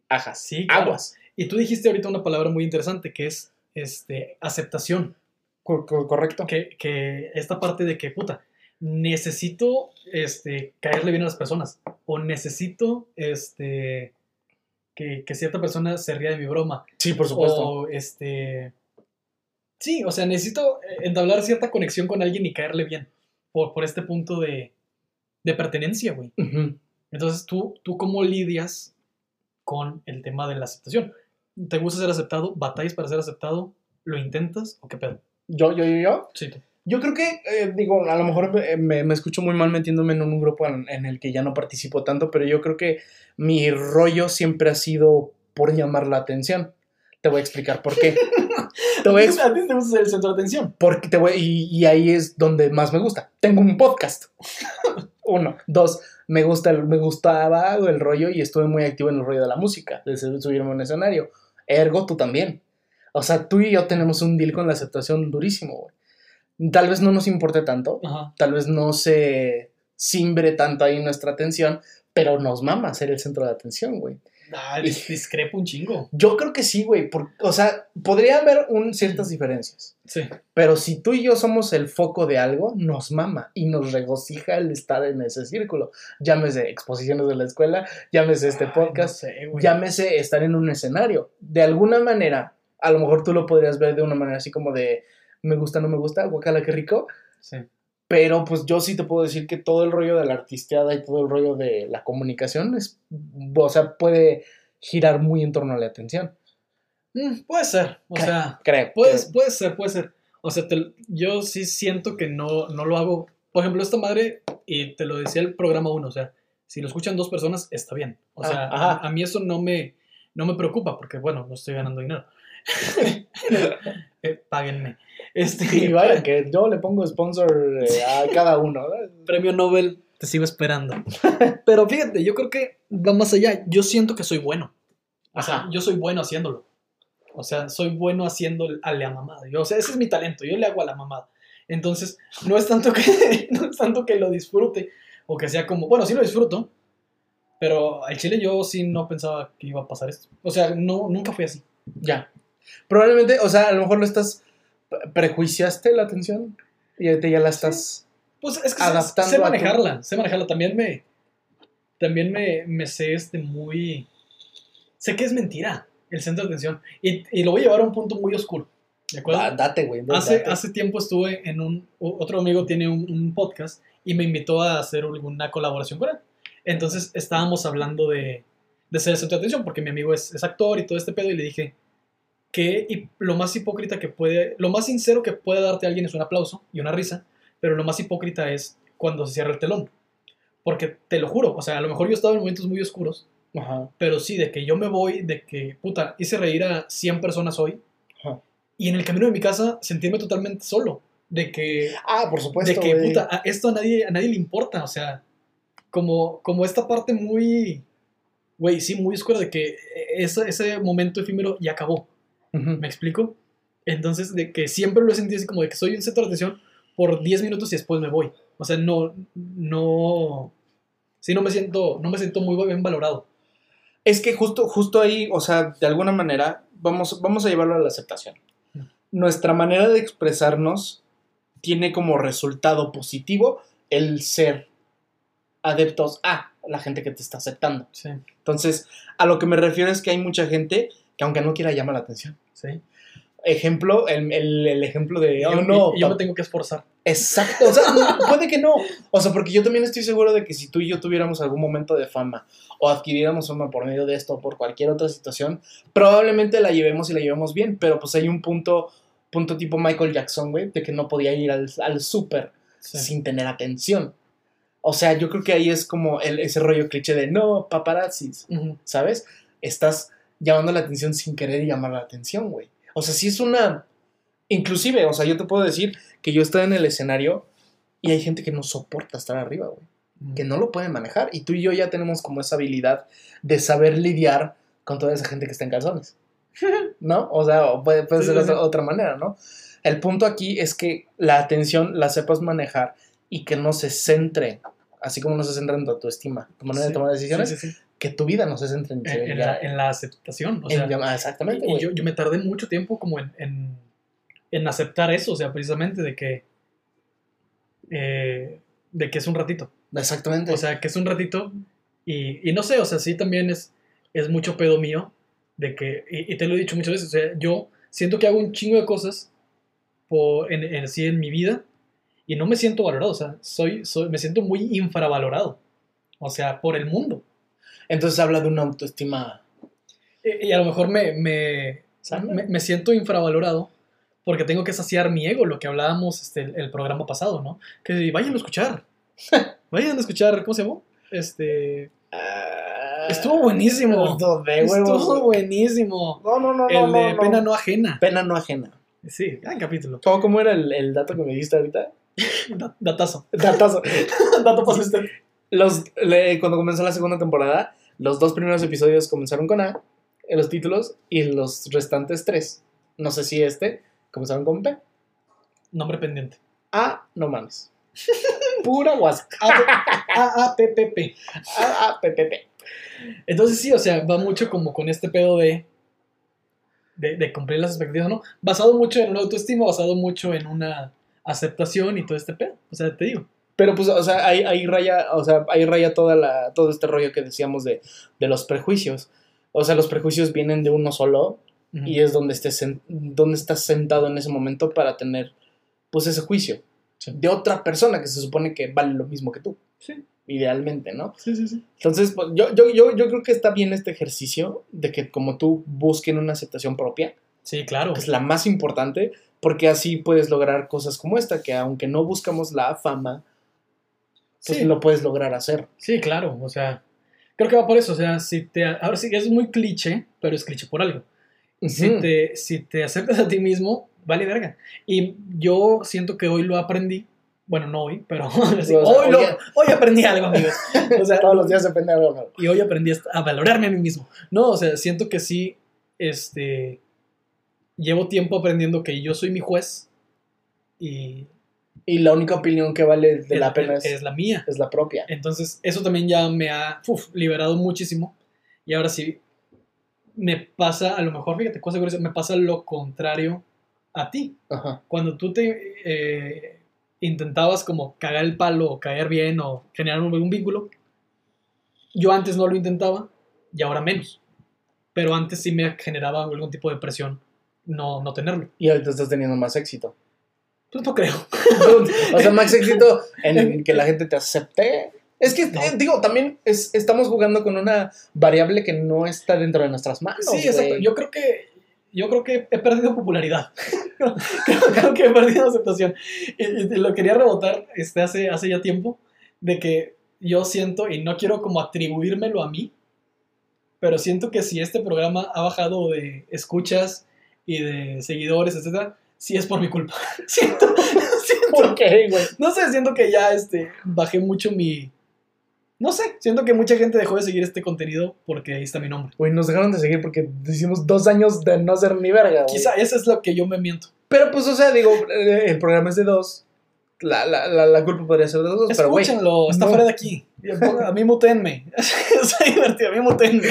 ajas, Sí, claro. aguas. Y tú dijiste ahorita una palabra muy interesante que es este, aceptación. Cor- cor- correcto. que, que esta parte de que, puta, necesito este, caerle bien a las personas. O necesito este, que, que cierta persona se ría de mi broma. Sí, por supuesto. O este. Sí, o sea, necesito eh, entablar cierta conexión con alguien y caerle bien. Por, por este punto de, de pertenencia, güey. Ujú. Entonces, ¿tú, ¿tú cómo lidias con el tema de la aceptación? ¿Te gusta ser aceptado? ¿Batallas para ser aceptado? ¿Lo intentas? ¿O qué pedo? Yo, yo, yo, yo. Sí, tú. Yo creo que, eh, digo, a lo mejor me, me- escucho muy mal metiéndome en un grupo en, en el que ya no participo tanto, pero yo creo que mi rollo siempre ha sido por llamar la atención. Te voy a explicar por qué. [LAUGHS] te voy a A ti te gusta ser el centro de atención. porque te voy, y, y ahí es donde más me gusta. Tengo un podcast. [LAUGHS] Uno. Dos, me, gusta el- me gustaba el rollo y estuve muy activo en el rollo de la música, de su- subirme a un escenario. Ergo, tú también. O sea, tú y yo tenemos un deal con la aceptación durísimo, güey. Tal vez no nos importe tanto, Ajá. tal vez no se simbre tanto ahí nuestra atención, pero nos mama ser el centro de atención, güey. Ah, dis- discrepo un chingo. Yo creo que sí, güey. O sea, podría haber un, ciertas diferencias, Sí. pero si tú y yo somos el foco de algo, nos mama y nos regocija el estar en ese círculo. Llámese exposiciones de la escuela, llámese este Ay, podcast, no sé, güey. llámese estar en un escenario. De alguna manera, a lo mejor tú lo podrías ver de una manera así como de me gusta, no me gusta, guacala, qué rico. Sí. Pero pues yo sí te puedo decir que todo el rollo de la artisteada y todo el rollo de la comunicación es, o sea, puede girar muy en torno a la atención. Mm, puede ser, o Creo. sea, Creo. puede, puede ser, puede ser. O sea, te- yo sí siento que no, no lo hago. Por ejemplo, esta madre, y te lo decía el programa 1, o sea, si lo escuchan dos personas, está bien. O Ah, sea, a, a mí eso no me, no me preocupa, porque bueno, no estoy ganando dinero. Eh, páguenme. Este, Y vaya, que yo le pongo sponsor eh, a cada uno. ¿no? premio Nobel, te sigo esperando. Pero fíjate, yo creo que va más allá. Yo siento que soy bueno. O sea, Ajá. yo soy bueno haciéndolo. O sea, soy bueno haciendo a la mamada. Yo, o sea, ese es mi talento. Yo le hago a la mamada. Entonces, no es tanto que, [LAUGHS] no es tanto que lo disfrute o que sea como, bueno, sí lo disfruto, pero al chile yo sí no pensaba que iba a pasar esto. O sea, no, nunca fui así. Ya. Probablemente, o sea, a lo mejor lo estás. ¿Prejuiciaste la atención? Y ahorita ya la estás. Pues es que sé- Adaptando sé, a tu- manejarla, sé manejarla. También me, también me, me sé este muy... Sé que es mentira el centro de atención y, y lo voy a llevar a un punto muy oscuro. ¿De acuerdo? Da- date, güey. Hace, hace tiempo estuve en un... Otro amigo tiene un, un podcast y me invitó a hacer alguna colaboración con él. Entonces estábamos hablando de, de ser el centro de atención porque mi amigo es, es actor y todo este pedo y le dije que y lo más hipócrita que puede... Lo más sincero que puede darte alguien es un aplauso y una risa, pero lo más hipócrita es cuando se cierra el telón. Porque te lo juro, o sea, a lo mejor yo he estado en momentos muy oscuros, Ajá. pero sí, de que yo me voy, de que, puta, hice reír a 100 personas hoy, Ajá. y en el camino de mi casa sentirme totalmente solo, de que, Ah, por supuesto. de que güey. puta, a esto a nadie, a nadie le importa, o sea, como, como esta parte muy, güey, sí, muy oscura, de que ese, ese momento efímero ya acabó, ¿me explico? Entonces, de que siempre lo he sentido así como de que soy un centro de atención por 10 minutos y después me voy. O sea, no, no, sí, no me siento, no me siento muy bien valorado. Es que justo, justo ahí, o sea, de alguna manera, vamos, vamos a llevarlo a la aceptación. Nuestra manera de expresarnos tiene como resultado positivo el ser adeptos a la gente que te está aceptando. Sí, Entonces, a lo que me refiero es que hay mucha gente que aunque no quiera llama la atención. sí. Ejemplo, el, el- el ejemplo de, Y oh, yo, no, yo me tengo que esforzar. Exacto, o sea, no, puede que no. O sea, porque yo también estoy seguro de que si tú y yo tuviéramos algún momento de fama o adquiriéramos fama por medio de esto o por cualquier otra situación, probablemente la llevemos y la llevemos bien, pero pues hay un punto, punto tipo Michael Jackson, güey, de que no podía ir al, al súper Sí. sin tener atención. O sea, yo creo que ahí es como el, ese rollo cliché de no, paparazzis. ¿sabes? Estás llamando la atención sin querer llamar la atención, güey. O sea, sí es una... Inclusive, o sea, yo te puedo decir que yo estoy en el escenario y hay gente que no soporta estar arriba, güey. Que no lo puede manejar. Y tú y yo ya tenemos como esa habilidad de saber lidiar con toda esa gente que está en calzones. [LAUGHS] ¿No? O sea, puede, puede ser sí, otra, sí. otra manera, ¿no? El punto aquí es que la atención la sepas manejar y que no se centre, así como no se centra en tu autoestima, tu manera Sí, de tomar decisiones, sí, sí. Que tu vida no se centre en, En, la, en la aceptación. O en sea, llamar- exactamente, y yo, yo me tardé mucho tiempo como en, aceptar eso, o sea, precisamente de que, eh, de que es un ratito. Exactamente. O sea, que es un ratito y, y no sé, o sea, sí también es, es mucho pedo mío de que, y, y te lo he dicho muchas veces, o sea, yo siento que hago un chingo de cosas por, en, en, sí en mi vida y no me siento valorado, o sea, soy, soy, me siento muy infravalorado, o sea, por el mundo. Entonces habla de una autoestima Y, y a lo mejor me, me, me, me siento infravalorado porque tengo que saciar mi ego, lo que hablábamos este, el, el programa pasado, ¿no? Que vayan a escuchar. [LAUGHS] vayan a escuchar, ¿cómo se llamó? Este. Ah, Estuvo buenísimo. de. Estuvo buenísimo. No, no, no, El no, de no, pena no. ajena. Pena no ajena. Sí, gran capítulo. ¿Cómo, cómo era el, el dato que me dijiste ahorita? [LAUGHS] Da- Datazo. Datazo. [LAUGHS] Dato para usted. Los, le- cuando comenzó la segunda temporada, los dos primeros episodios comenzaron con A, en los títulos, y los restantes tres, no sé si este, comenzaron con P. Nombre pendiente. A, no mames. [LAUGHS] Pura guasa. A, A, P, P, P. A, A, P, P, P. Entonces sí, o sea, va mucho como con este pedo de, de, de cumplir las expectativas, ¿no? Basado mucho en una autoestima, basado mucho en una aceptación y todo este pedo. O sea, te digo. Pero pues, o sea, ahí, ahí raya, o sea, ahí raya toda la, todo este rollo que decíamos de, de los prejuicios. O sea, los prejuicios vienen de uno solo y es donde, estés donde estás sentado en ese momento para tener, pues, ese juicio Sí. de otra persona que se supone que vale lo mismo que tú. Sí. idealmente, ¿no? Sí, sí, sí. Entonces, pues, yo, yo, yo, yo creo que está bien este ejercicio de que como tú busquen una aceptación propia, Sí, claro. que es la más importante, porque así puedes lograr cosas como esta, que aunque no buscamos la fama, pues Sí. lo puedes lograr hacer. Sí, claro, o sea, creo que va por eso, o sea, si te, ahora sí que es muy cliché, pero es cliché por algo. Si te, si te aceptas a ti mismo, vale verga. Y yo siento que hoy lo aprendí, bueno, no hoy, pero [LAUGHS] sí, O sea, hoy, lo- hoy- aprendí algo, amigos. O sea, [LAUGHS] Todos los días de algo y hoy aprendí a- a valorarme a mí mismo. No, o sea, siento que sí, este, llevo tiempo aprendiendo que yo soy mi juez y Y la única opinión que vale de la es- pena es, es la mía. es la propia. Entonces, eso también ya me ha uf, liberado muchísimo. Y ahora sí, me pasa, a lo mejor, fíjate, cosa curiosa, me pasa lo contrario a ti. Ajá. Cuando tú te eh, intentabas como cagar el palo o caer bien o generar un, un vínculo, yo antes no lo intentaba y ahora menos. Pero antes sí me generaba algún tipo de presión no, no tenerlo. Y ahorita estás teniendo más éxito. Pues no creo. o sea, más éxito en [LAUGHS] que la gente te acepte. Es que, No. eh, digo, también es- estamos jugando con una variable que no está dentro de nuestras manos. Sí, exacto. Yo creo que yo creo que he perdido popularidad. [LAUGHS] creo, creo que he perdido aceptación. Y, y lo quería rebotar este, hace, hace ya tiempo de que yo siento, y no quiero como atribuírmelo a mí, pero siento que si este programa ha bajado de escuchas y de seguidores, etcétera, sí es por mi culpa. [LAUGHS] siento, [LAUGHS] siento- ¿Por qué, güey? no sé, siento que ya este, bajé mucho mi... No sé, siento que mucha gente dejó de seguir este contenido porque ahí está mi nombre. Güey, nos dejaron de seguir porque hicimos dos años de no ser ni verga, güey. Quizá eso es lo que yo me miento. Pero pues, o sea, digo, eh, el programa es de dos. La, la, la, la culpa podría ser de dos, pero güey. Escúchenlo, está no. fuera de aquí. A mí mutenme. [LAUGHS] Está divertido, a mí mutenme.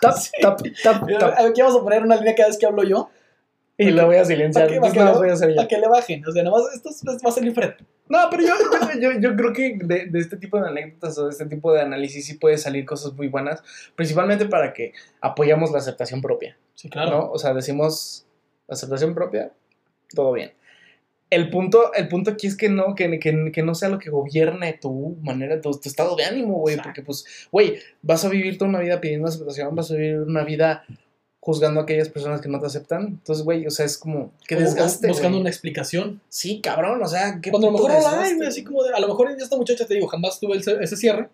Tap, tap, tap, tap. Aquí vamos a poner una línea cada vez que hablo yo Y lo voy a silenciar. ¿Para qué? ¿Para Entonces qué no voy a hacer para que le bajen. O sea, nomás esto es- va a salir. No, pero yo, yo, yo, yo creo que de, de este tipo de anécdotas o de este tipo de análisis sí puede salir cosas muy buenas, principalmente para que apoyamos la aceptación propia, Sí, claro. ¿no? O sea, decimos aceptación propia, todo bien. El punto, el punto aquí es que no, que, que, que no sea lo que gobierne tu manera, tu, tu estado de ánimo, güey, porque pues, güey, vas a vivir toda una vida pidiendo aceptación, vas a vivir una vida juzgando a aquellas personas que no te aceptan, entonces, güey, o sea, es como, qué desgaste, Buscando güey. una explicación. Sí, cabrón, o sea, qué Cuando a lo mejor no la hay, güey. Así como de, a lo mejor esta muchacha te digo, jamás tuve ese, ese cierre.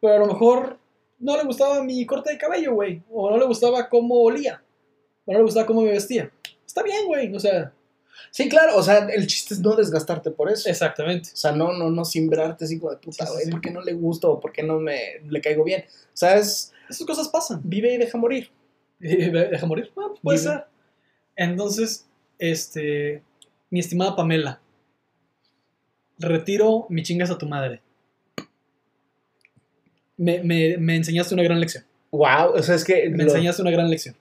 Pero a lo mejor no le gustaba mi corte de cabello, güey. O no le gustaba cómo olía. O no le gustaba cómo me vestía. Está bien, güey. O sea, Sí, claro, o sea, el chiste es no desgastarte por eso. exactamente. O sea, no, no, no simbrarte así como de puta, Sí, sí, güey, sí. ¿por qué no le gusto o por qué no me le caigo bien? O sea, es Esas cosas pasan. vive y deja morir. [LAUGHS] Deja morir. Ah, pues puede ser. Entonces, este, mi estimada Pamela, retiro mi chingas a tu madre. Me, me- me enseñaste una gran lección. Wow, o sea, es que Me lo- enseñaste una gran lección.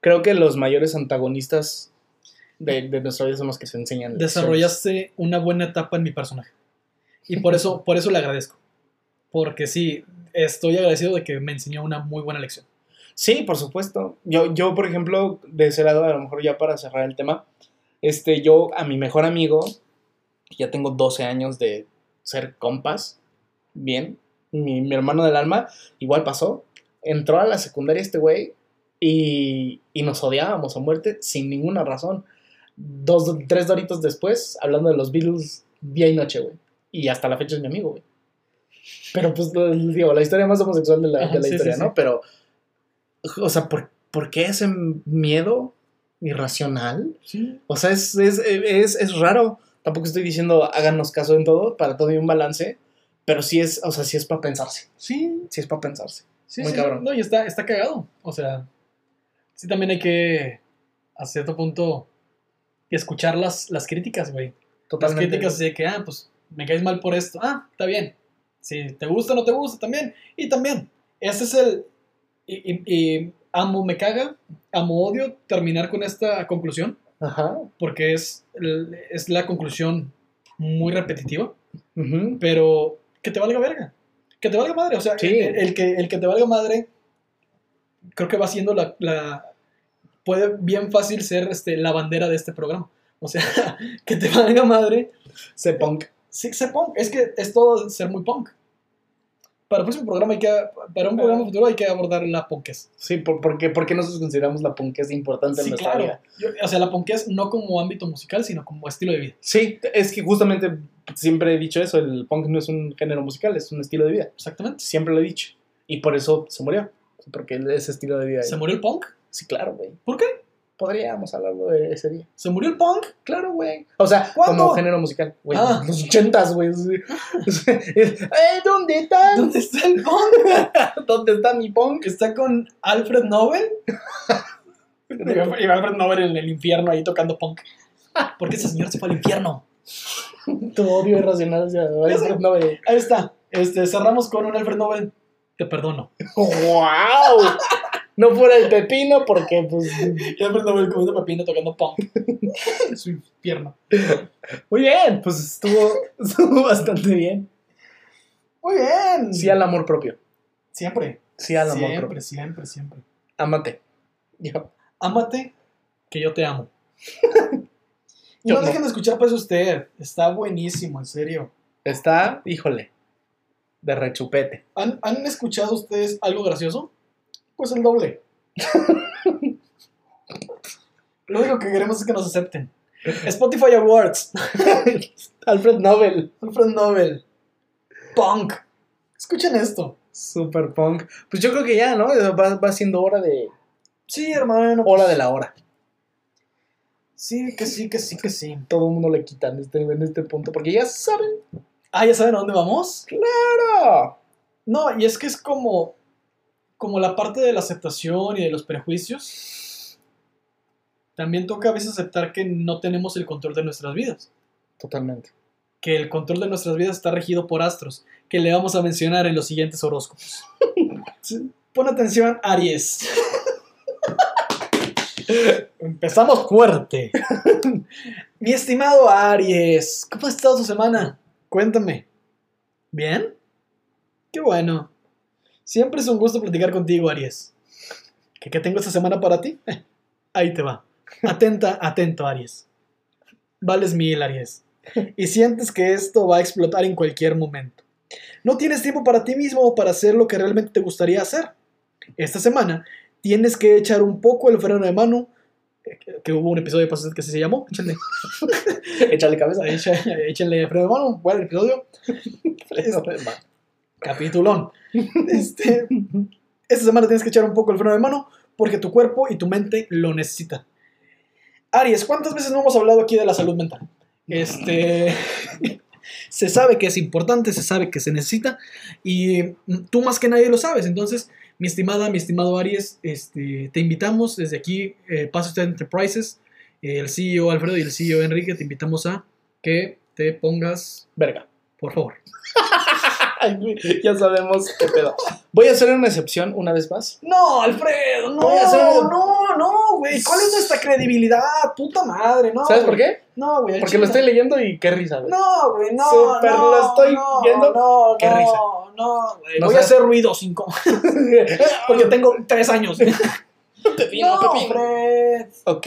creo que los mayores antagonistas de, de nuestra vida son los que se enseñan. lecciones. Desarrollaste una buena etapa en mi personaje. Y por eso, [LAUGHS] por eso le agradezco. Porque sí, estoy agradecido de que me enseñó una muy buena lección. Sí, por supuesto. Yo, yo, por ejemplo, de ese lado, a lo mejor ya para cerrar el tema, este, yo a mi mejor amigo, ya tengo 12 años de ser compas, bien, mi, mi hermano del alma, igual pasó, entró a la secundaria este güey y, y nos odiábamos a muerte sin ninguna razón. Dos, tres doritos después, hablando de los Beatles día y noche, güey. Y hasta la fecha es mi amigo, güey. Pero pues, digo, la historia más homosexual de la, de la sí, sí, historia, sí. ¿no? Pero, o sea, ¿por, por qué ese miedo irracional? Sí. O sea, es, es, es, es raro. Tampoco estoy diciendo háganos caso en todo, para todo hay un balance, pero sí es, o sea, sí es para pensarse. Sí, Sí es para pensarse. Sí, Muy sí, cabrón. No, y está, está cagado. O sea, sí también hay que, a cierto punto, escuchar las, las críticas, güey. Las Totalmente. críticas de que, ah, pues, me caes mal por esto. Ah, está bien. Si te gusta o no te gusta, también. Y también, ese es el... Y, y- y amo, me caga, amo, odio terminar con esta conclusión, Ajá. porque es, es la conclusión muy repetitiva, Ujú. pero que te valga verga. Que te valga madre. O sea, Sí. el, el que, el que te valga madre, creo que va siendo la, la- Puede bien fácil ser este, la bandera de este programa. O sea, [LAUGHS] que te valga madre. Sé punk. Sí, ser punk. Es que es todo ser muy punk. Para el próximo programa hay que, para un programa futuro hay que abordar la ponqués. Sí, por, porque, porque nosotros consideramos la punk es importante en Sí, nuestra claro. vida. Yo- o sea, la ponqués no como ámbito musical, sino como estilo de vida. Sí, es que justamente siempre he dicho eso, el punk no es un género musical, es un estilo de vida. Exactamente. Siempre lo he dicho. Y por eso se murió. Porque ese estilo de vida. ¿Se murió el punk? Sí, claro, güey. ¿Por qué? Podríamos hablarlo de ese día. ¿Se murió el punk? Claro, güey. O sea, ¿Cuándo? como género musical. Güey, Ah. los ochentas, güey. [LAUGHS] Eh, ¿Dónde están? ¿Dónde está el punk? [LAUGHS] ¿Dónde está mi punk? ¿Está con Alfred Nobel? [LAUGHS] Y Alfred Nobel en el infierno ahí tocando punk. ¿Por qué ese señor se fue al infierno? Tu odio irracional hacia Ya sé. no, güey. Ahí está. Este, cerramos con un Alfred Nobel. Te perdono. ¡Wow! No fuera el pepino porque, pues... Y Alfred Nobel comiendo pepino tocando punk. [LAUGHS] En su infierno. Muy bien, pues estuvo, [LAUGHS] estuvo bastante bien. Muy bien. Sí al amor propio. Siempre. Sí al amor Siempre, propio. siempre, siempre. Amate. Ya. Ámate, que yo te amo. [LAUGHS] Yo no no. dejen de escuchar pues usted. Está buenísimo, en serio. Está, híjole, de rechupete. ¿Han, han escuchado ustedes algo gracioso? Pues el doble. [LAUGHS] Lo único que queremos es que nos acepten. Spotify Awards. [LAUGHS] Alfred Nobel. Alfred Nobel. Punk. Escuchen esto. Super punk. Pues yo creo que ya, ¿no? Va, va siendo hora de. Sí, hermano. Hora de la hora. Sí, que sí, que sí, que sí. Todo el mundo le quitan en este, en este punto. Porque ya saben. Ah, ¿ya saben a dónde vamos? ¡Claro! No, y es que es como, como la parte de la aceptación y de los prejuicios. También toca a veces aceptar que no tenemos el control de nuestras vidas. Totalmente. Que el control de nuestras vidas está regido por astros, que le vamos a mencionar en los siguientes horóscopos. [LAUGHS] Pon atención, Aries. Empezamos fuerte. [LAUGHS] Mi estimado Aries, ¿cómo ha estado tu semana? Cuéntame. ¿Bien? Qué bueno. Siempre es un gusto platicar contigo, Aries. ¿Qué, qué tengo esta semana para ti? [LAUGHS] Ahí te va. Atenta, atento, Aries. Vales mil, Aries. Y sientes que esto va a explotar en cualquier momento. No tienes tiempo para ti mismo o para hacer lo que realmente te gustaría hacer. Esta semana tienes que echar un poco el freno de mano. Que, hubo un episodio de que así se llamó. Échenle, [LAUGHS] Échale cabeza. échenle, échenle freno de mano. ¿Cuál episodio? Capitulón. Este, esta semana tienes que echar un poco el freno de mano porque tu cuerpo y tu mente lo necesitan. Aries, ¿cuántas veces no hemos hablado aquí de la salud mental? Este, [LAUGHS] se sabe que es importante, se sabe que se necesita y tú más que nadie lo sabes. Entonces, mi estimada, mi estimado Aries, este, te invitamos desde aquí, eh, Paso Usted Enterprises, eh, el CEO Alfredo y el CEO Enrique, te invitamos a que te pongas, Verga. por favor. [LAUGHS] Ya sabemos qué pedo. Voy a hacer una excepción una vez más. No, Alfredo, no, Voy a hacer- no, no, güey. ¿Cuál es nuestra credibilidad? Puta madre, no. ¿Sabes por güey. qué? No, güey. al Porque lo chile. estoy leyendo y qué risa, güey. No, güey, no. Súper no, lo estoy no, viendo. No, Qué no, risa. No, güey. No Voy a hacer ruido cinco. [LAUGHS] Porque tengo tres años. [LAUGHS] Pepino, no, pepino. Fred. Ok.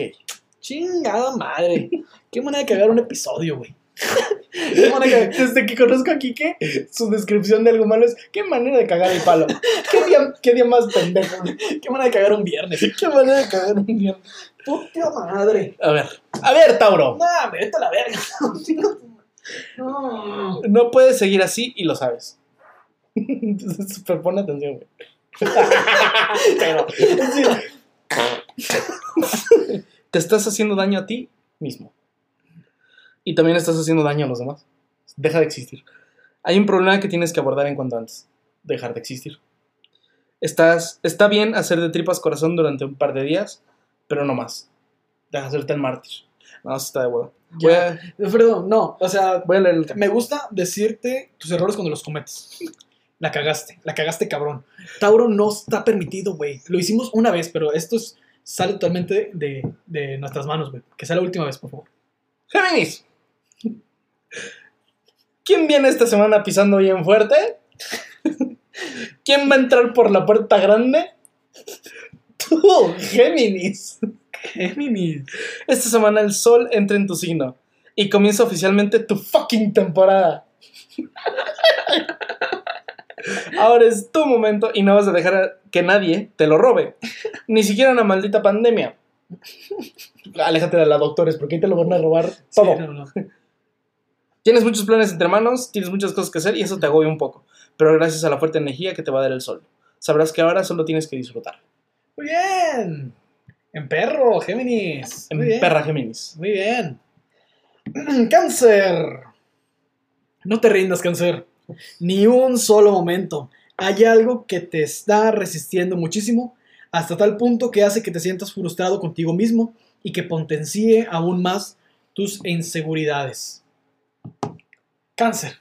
Chingada madre. Qué manera de cagar un episodio, güey. [LAUGHS] Desde que conozco a Kike, su descripción de algo malo es qué manera de cagar el palo. ¿Qué día, qué día más pendejo? Qué manera de cagar un viernes. ¿Qué manera de cagar un día? Puta madre. A ver, a ver, Tauro. No, me vete a la verga. [LAUGHS] No. No puedes seguir así y lo sabes. Entonces, super pon atención, güey. Pero, [LAUGHS] te estás haciendo daño a ti mismo. Y también estás haciendo daño a los demás. Deja de existir. Hay un problema que tienes que abordar en cuanto antes. Dejar de existir. Estás, está bien hacer de tripas corazón durante un par de días, pero no más. Deja de hacerte el mártir. No, eso está de huevo. Voy a, Alfredo, no. O sea, voy a leer el Me gusta decirte tus errores cuando los cometes. [LAUGHS] La cagaste, la cagaste cabrón. Tauro no está permitido, güey. Lo hicimos una vez, pero esto es- sale totalmente de, de nuestras manos, güey. Que sea la última vez, por favor. Géminis. ¿Quién viene esta semana pisando bien fuerte? ¿Quién va a entrar por la puerta grande? Tú, Géminis. Géminis. Esta semana el sol entra en tu signo y comienza oficialmente tu fucking temporada. Ahora es tu momento y no vas a dejar que nadie te lo robe. Ni siquiera una maldita pandemia. Aléjate de la doctores porque ahí te lo van a robar todo. Sí, no, no. Tienes muchos planes entre manos, tienes muchas cosas que hacer y eso te agobia un poco. Pero gracias a la fuerte energía que te va a dar el sol, sabrás que ahora solo tienes que disfrutar. Muy bien. En perro, Géminis. En Muy bien. perra Géminis. Muy bien. [CLEARS THROAT] Cáncer. No te rindas, cáncer. Ni un solo momento. Hay algo que te está resistiendo muchísimo hasta tal punto que hace que te sientas frustrado contigo mismo y que potencie aún más tus inseguridades. Cáncer.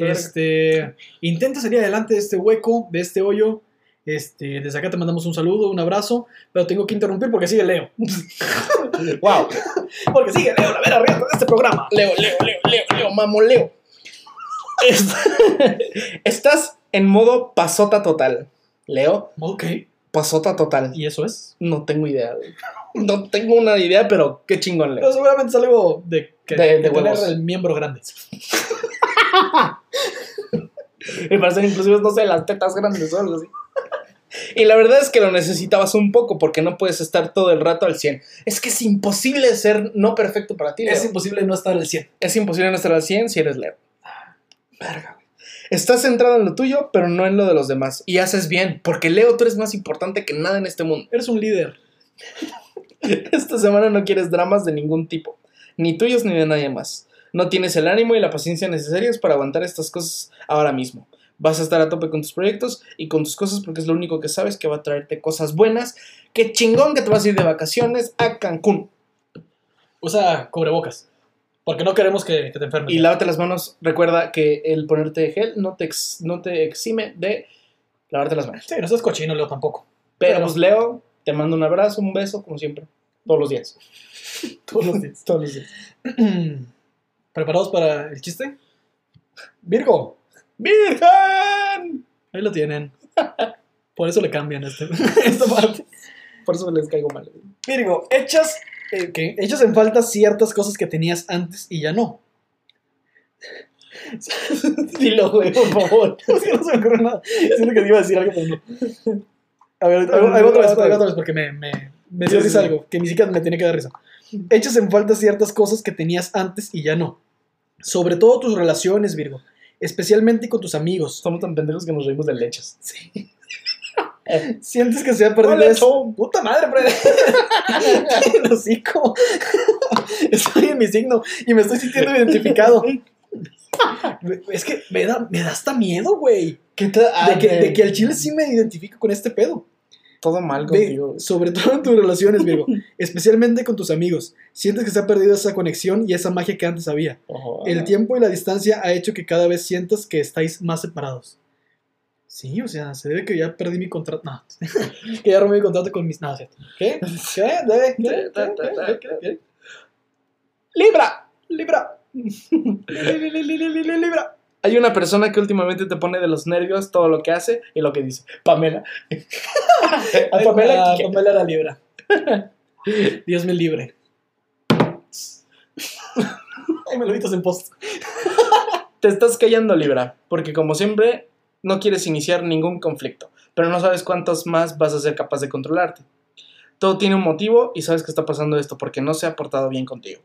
Este, intenta salir adelante de este hueco, de este hoyo. Este, desde acá te mandamos un saludo, un abrazo, pero tengo que interrumpir porque sigue Leo. [LAUGHS] Wow. Porque sigue Leo, la vera riata de este programa. Leo, Leo, Leo, Leo, Leo, mamo, Leo. Est- [LAUGHS] Estás en modo pasota total. Leo, Ok, pasota total. ¿y eso es? No tengo idea. No tengo una idea, pero qué chingón, Pero Leo. seguramente es algo de, que, De- de de tener el miembro grande. [LAUGHS] Me parecen inclusive, no sé, las tetas grandes o algo así. Y la verdad es que lo necesitabas un poco porque no puedes estar todo el rato al 100. Es que es imposible ser no perfecto para ti, Leo. Es imposible no estar al 100. Es imposible no estar al 100 si eres Leo. Verga, güey. Estás centrado en lo tuyo, pero no en lo de los demás. Y haces bien, porque Leo, tú eres más importante que nada en este mundo. Eres un líder. [LAUGHS] Esta semana no quieres dramas de ningún tipo, ni tuyos ni de nadie más. No tienes el ánimo y la paciencia necesarios para aguantar estas cosas ahora mismo. Vas a estar a tope con tus proyectos y con tus cosas porque es lo único que sabes que va a traerte cosas buenas. Qué chingón que te vas a ir de vacaciones a Cancún. Usa cubrebocas. Porque no queremos que, que te enfermes. Y lávate las manos. Recuerda que el ponerte gel no te, ex- no te exime de lavarte las manos. Sí, no seas cochino, Leo, tampoco. Pero Pero- pues Leo, te mando un abrazo, un beso, como siempre. Todos los días. [LAUGHS] Todos los días. [LAUGHS] Todos los días. [CLEARS THROAT] ¿Preparados para el chiste? Virgo, ¡Virgen! ahí lo tienen. Por eso le cambian este, [LAUGHS] esta parte. Por eso les caigo mal. Virgo, echas, eh, en falta ciertas cosas que tenías antes y ya no. Dilo, güey, por favor. [LAUGHS] Es que no se me ocurre nada. Siento que te iba a decir algo, pero no. A ver, va otra vez, otra vez, porque me, me, me dio Sí, risa sí. algo, que ni siquiera me tenía que dar risa. Echas en falta ciertas cosas que tenías antes y ya no. Sobre todo tus relaciones, Virgo. Especialmente con tus amigos. Somos tan pendejos que nos reímos de lechas. Sí. [LAUGHS] Sientes que se ha perdido Hola, eso. Puta madre, Fred. [LAUGHS] Hocico. [LAUGHS] Estoy en mi signo y me estoy sintiendo identificado. Es que me da, me da hasta miedo, güey. De que, de que al chile sí me identifico con este pedo. Todo mal Ve, contigo. sobre todo en tus relaciones, Virgo. especialmente con tus amigos. Sientes que se ha perdido esa conexión y esa magia que antes había. Ojo, El ah. tiempo y la distancia ha hecho que cada vez sientas que estáis más separados. Sí, o sea, se debe que ya perdí mi contrato. No, que ya rompí mi contrato con mis. No, cierto. ¿Qué? ¿Qué? ¿Debe? ¿Qué? ¿Qué? ¿Qué? ¿Qué? ¡Libra! Libra. Li- li- li- li- li- li- Libra. Hay una persona que últimamente te pone de los nervios todo lo que hace y lo que dice. Pamela. [LAUGHS] A Ay, Pamela ah. Pamela era Libra. Dios me libre. Ay, me lo en post. Te estás callando, Libra, porque como siempre no quieres iniciar ningún conflicto, pero no sabes cuántos más vas a ser capaz de controlarte. Todo tiene un motivo y sabes que está pasando esto porque no se ha portado bien contigo.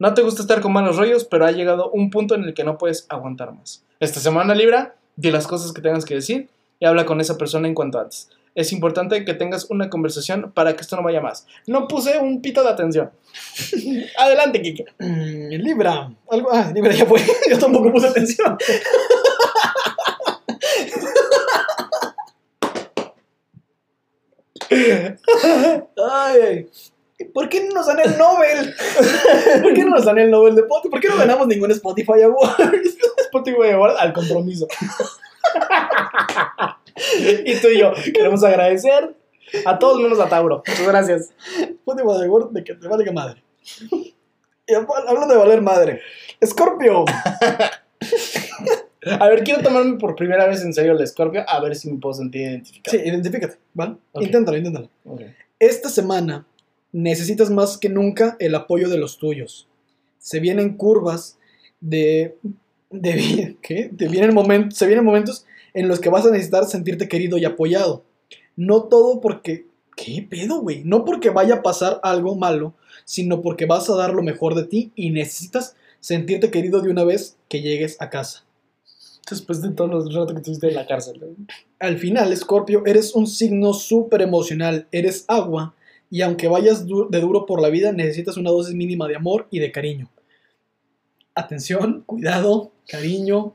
No te gusta estar con malos rollos, pero ha llegado un punto en el que no puedes aguantar más. Esta semana, Libra, di las cosas que tengas que decir y habla con esa persona en cuanto antes. Es importante que tengas una conversación para que esto no vaya más. No puse un pito de atención. [LAUGHS] Adelante, Kike. Mm, Libra. Algo, ah, Libra ya fue. [LAUGHS] Yo tampoco puse atención. [LAUGHS] Ay, ¿por qué no nos dan el Nobel? [LAUGHS] ¿Por qué no nos dan el Nobel de Spotify? ¿Por qué no ganamos ningún Spotify Award? [LAUGHS] Spotify Award al compromiso. [LAUGHS] y tú y yo queremos agradecer a todos menos a Tauro. Muchas gracias. Spotify Award de que te valga madre. Y hab- hablando de valer madre. Scorpio. A ver, quiero tomarme por primera vez en serio el Scorpio, a ver si me puedo sentir identificado. Sí, identifícate, ¿vale? Ok. Inténtalo, inténtalo. Esta semana necesitas más que nunca el apoyo de los tuyos. Se vienen curvas de... de [LAUGHS] ¿Qué? Te vienen momentos, se vienen momentos en los que vas a necesitar sentirte querido y apoyado. No todo porque... ¿Qué pedo, güey? No porque vaya a pasar algo malo, sino porque vas a dar lo mejor de ti y necesitas sentirte querido de una vez que llegues a casa. Después de todos los ratos que tuviste en la cárcel. güey. Al final, Scorpio, eres un signo súper emocional, eres agua, y aunque vayas du- de duro por la vida, necesitas una dosis mínima de amor y de cariño. Atención, cuidado, cariño,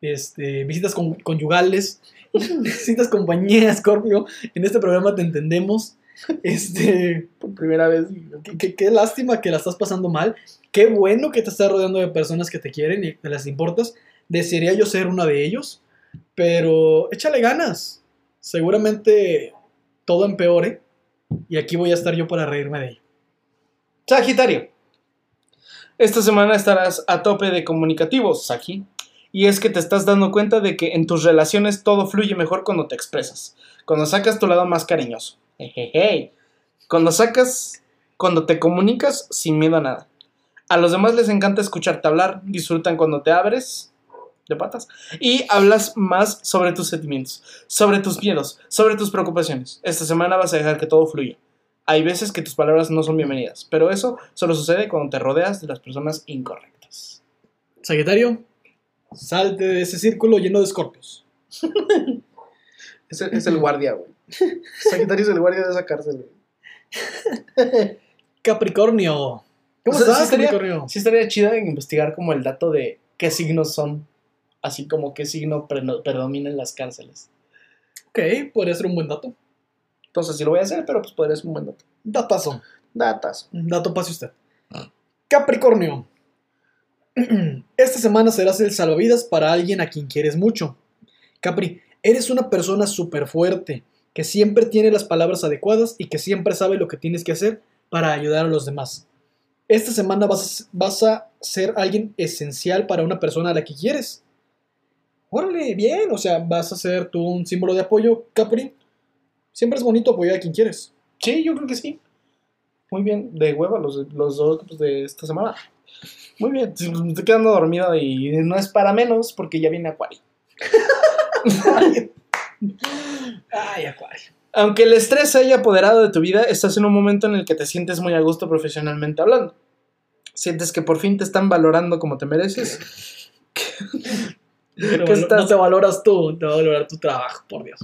este, visitas con- conyugales, [LAUGHS] necesitas compañía, Scorpio. En este programa te entendemos. Este, Por primera vez. qué, lástima que la estás pasando mal. Qué bueno que te estás rodeando de personas que te quieren y que les importas. Desearía yo ser una de ellos, pero échale ganas. Seguramente todo empeore y aquí voy a estar yo para reírme de ello. Sagitario. Esta semana estarás a tope de comunicativos, Sagi. Y es que te estás dando cuenta de que en tus relaciones todo fluye mejor cuando te expresas. Cuando sacas tu lado más cariñoso. Ejeje. Cuando sacas, cuando te comunicas sin miedo a nada. A los demás les encanta escucharte hablar, disfrutan cuando te abres de patas y hablas más sobre tus sentimientos, sobre tus miedos, sobre tus preocupaciones. Esta semana vas a dejar que todo fluya. Hay veces que tus palabras no son bienvenidas, pero eso solo sucede cuando te rodeas de las personas incorrectas. Sagitario, salte de ese círculo lleno de escorpios. Es el, es el guardia, güey. Sagitario es el guardia de esa cárcel, güey. Capricornio. ¿Cómo O sea, estás, sí estaría- Capricornio? Sí estaría chido investigar como el dato de qué signos son, así como qué signo pre- predomina en las cárceles. Ok, podría ser un buen dato. Entonces sí lo voy a hacer, pero pues podría ser un buen dato. Datazo. Datas. Dato pase usted. Capricornio. [CLEARS THROAT] Esta semana serás el salvavidas para alguien a quien quieres mucho. Capri, eres una persona súper fuerte, que siempre tiene las palabras adecuadas y que siempre sabe lo que tienes que hacer para ayudar a los demás. Esta semana vas a ser alguien esencial para una persona a la que quieres. Órale, bien, o sea, vas a ser tú un símbolo de apoyo, Capri. Siempre es bonito apoyar a quien quieres. Sí, yo creo que sí. Muy bien, de hueva los, los dos de esta semana. Muy bien, me estoy quedando dormido y no es para menos porque ya viene Acuario. Ay, Acuario. Aunque el estrés se haya apoderado de tu vida, estás en un momento en el que te sientes muy a gusto profesionalmente hablando. Sientes que por fin te están valorando como te mereces. [LAUGHS] Pero Que estás- no te valoras tú, te va a valorar tu trabajo, por Dios.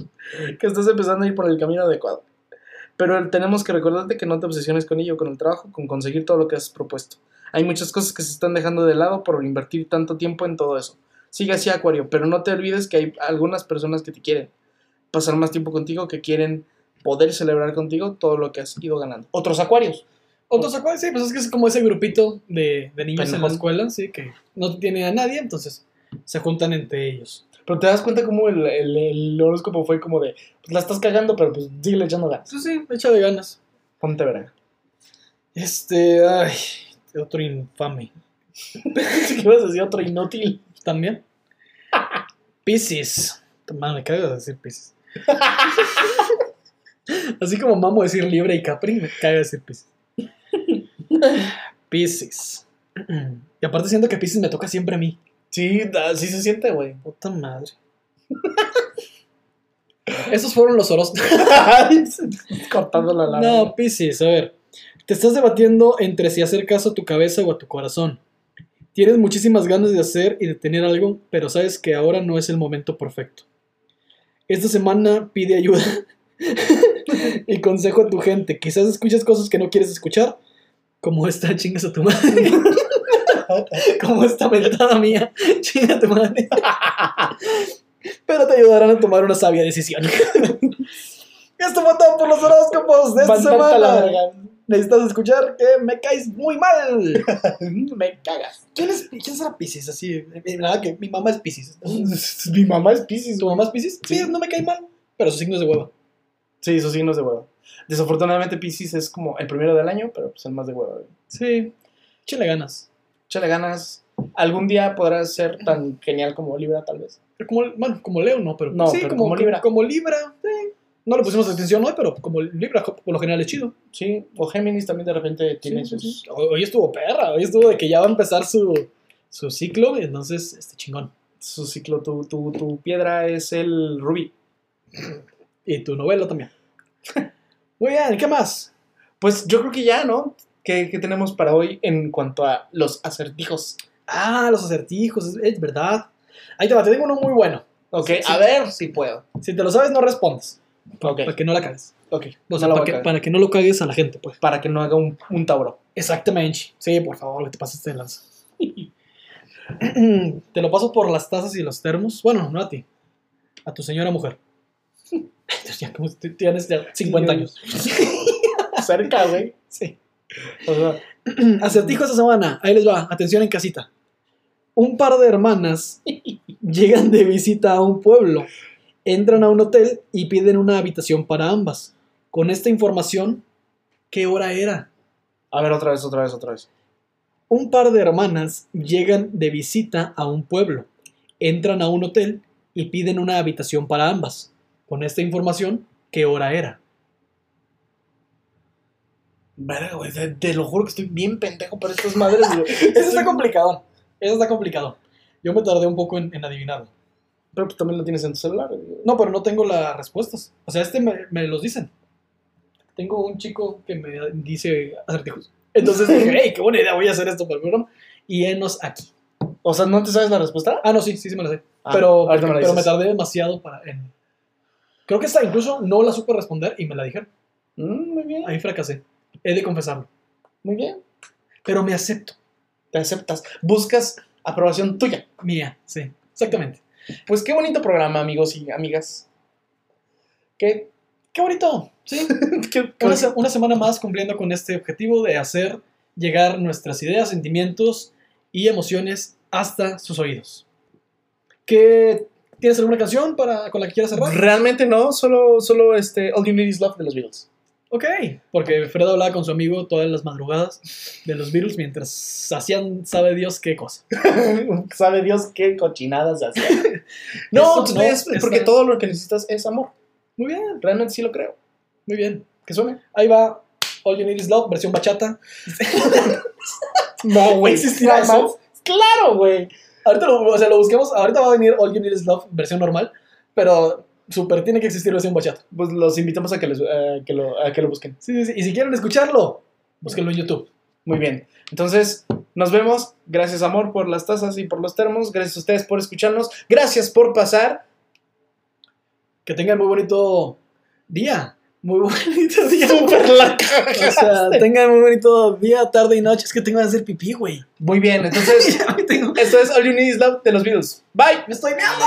que estás empezando a ir por el camino adecuado. Pero tenemos que recordarte que no te obsesiones con ello, con el trabajo, con conseguir todo lo que has propuesto. Hay muchas cosas que se están dejando de lado por invertir tanto tiempo en todo eso. Sigue así, Acuario, pero no te olvides que hay algunas personas que te quieren pasar más tiempo contigo, que quieren poder celebrar contigo todo lo que has ido ganando. Otros Acuarios. Otros acuarios, sí, pues es que es como ese grupito de, de niños en la escuela, sí, que no tiene a nadie, entonces se juntan entre ellos. Pero te das cuenta cómo el, el- el horóscopo fue como de, pues la estás cagando, pero pues sigue echando ganas. Sí, sí, echa de ganas. Ponte verga. Este, ay, otro infame. [LAUGHS] ¿Qué a decir? Otro inútil. También. [LAUGHS] Piscis. Man, me cago de decir Piscis. [LAUGHS] Así como mamo decir Libre y Capri, me caga decir Piscis. Piscis. [CLEARS THROAT] Y aparte siento que Piscis me toca siempre a mí. Sí, así se siente, güey. Puta madre. [LAUGHS] Esos fueron los horóscopos. [LAUGHS] Cortando la lana. No, Piscis, a ver. Te estás debatiendo entre si hacer caso a tu cabeza o a tu corazón. Tienes muchísimas ganas de hacer y de tener algo, pero sabes que ahora no es el momento perfecto. Esta semana pide ayuda [LAUGHS] y consejo a tu gente. Quizás escuches cosas que no quieres escuchar, como esta chingas a tu madre. [LAUGHS] como esta mentada mía, [LAUGHS] chinga tu madre. [LAUGHS] pero te ayudarán a tomar una sabia decisión. Esto fue todo por los horóscopos de esta semana. Necesitas escuchar que me caes muy mal. Me cagas. ¿Quién, es, ¿Quién será Pisces? Así, eh, nada, que mi mamá es Pisces. Mi mamá es Pisces. ¿Tu mamá es Pisces? Sí, Sí. no me cae mal. Pero sus signos de hueva. Sí, sus signos de huevo. Desafortunadamente Pisces es como el primero del año, pero pues el más de huevo. güey. Sí. Échale ganas. Échale ganas. Algún día podrás ser tan genial como Libra, tal vez. Pero Como, bueno, como Leo, no, pero. No, sí, pero como, como Libra. Como Libra. No le pusimos atención hoy, pero como Libra, por lo general es chido. Sí, o Géminis también de repente tiene Sí, sus... sí. Hoy estuvo perra. Hoy estuvo de que ya va a empezar su, su ciclo. Entonces, este chingón. Su ciclo, tu, tu, tu piedra es el rubí. Y tu novela también. [LAUGHS] Muy bien, ¿qué más? Pues yo creo que ya, ¿no? ¿Qué, qué tenemos para hoy en cuanto a los acertijos? Ah, los acertijos, es, es verdad. Ahí te va, te tengo uno muy bueno. Ok, Sí. a ver si puedo. Si te lo sabes, no respondes. Ok, Para que no la cagues. ok. O sea, No para, que, para que no lo cagues a la gente, pues. Para que no haga un, un tauro. Exactamente. Sí, por favor, que te pasaste de lanza. [CLEARS THROAT] te lo paso por las tazas y los termos. Bueno, no a ti. A tu señora mujer. [LAUGHS] Ya como tienes ya 50 Sí, años. [LAUGHS] Cerca, güey. Sí. O sea, [CLEARS THROAT] Acertijo esta semana. Ahí les va. Atención en casita. Un par de hermanas [LAUGHS] llegan de visita a un pueblo, entran a un hotel y piden una habitación para ambas. Con esta información, ¿qué hora era? a ver, otra vez, otra vez, otra vez. Un par de hermanas llegan de visita a un pueblo, entran a un hotel y piden una habitación para ambas. Con esta información, ¿qué hora era? Verga, güey, te, te lo juro que estoy bien pendejo para estas madres, güey. [LAUGHS] Eso está complicado. Eso está complicado. Yo me tardé un poco en, en adivinarlo. Pero pues también lo tienes en tu celular. güey. No, pero no tengo las respuestas. O sea, este me, me los dicen. Tengo un chico que me dice acertijos. Entonces [LAUGHS] dije, hey, qué buena idea, voy a hacer esto para el programa. Y enos aquí. O sea, ¿no te sabes la respuesta? Ah, no, sí, sí, sí me la sé. Ah, pero, ahorita me la pero me tardé demasiado para... en- Creo que esta incluso no la supe responder y me la dijeron. Mm, muy bien, Ahí fracasé. He de confesarlo. muy bien. Pero me acepto. Te aceptas. Buscas aprobación tuya. Mía, sí. Exactamente. Pues qué bonito programa, amigos y amigas. Qué, Qué bonito. Sí. [LAUGHS] qué- Una, una semana más cumpliendo con este objetivo de hacer llegar nuestras ideas, sentimientos y emociones hasta sus oídos. ¿Qué, ¿Tienes alguna canción para, con la que quieras cerrar? Realmente no, solo, solo este All You Need Is Love de los Beatles. Ok, porque Fred hablaba con su amigo todas las madrugadas de los Beatles mientras hacían, sabe Dios qué cosa. [LAUGHS] Sabe Dios qué cochinadas hacía. [LAUGHS] no, Eso no, es porque todo lo que necesitas es amor. Muy bien, Realmente sí lo creo. muy bien. ¿Que suene? Ahí va All You Need Is Love, versión bachata. [LAUGHS] No, güey, ¿existirá eso? Claro, güey. Ahorita lo, o sea, lo busquemos, ahorita va a venir All You Need Is Love, versión normal, pero super tiene que existir versión bachata. Pues los invitamos a que, les- eh, que lo, a que lo busquen. Sí, sí, sí. Y si quieren escucharlo, búsquenlo en YouTube. Muy bien. Entonces, nos vemos. Gracias, amor, por las tazas y por los termos. Gracias a ustedes por escucharnos. Gracias por pasar. Que tengan muy bonito día. Muy [LAUGHS] bonito día. Súper la [LAUGHS] O sea, tengan muy bonito día, tarde y noche. Es que tengo que hacer pipí, güey. Muy bien. Entonces, [LAUGHS] esto es All You Need Is Love de los Beatles. Bye. ¡Me estoy meando!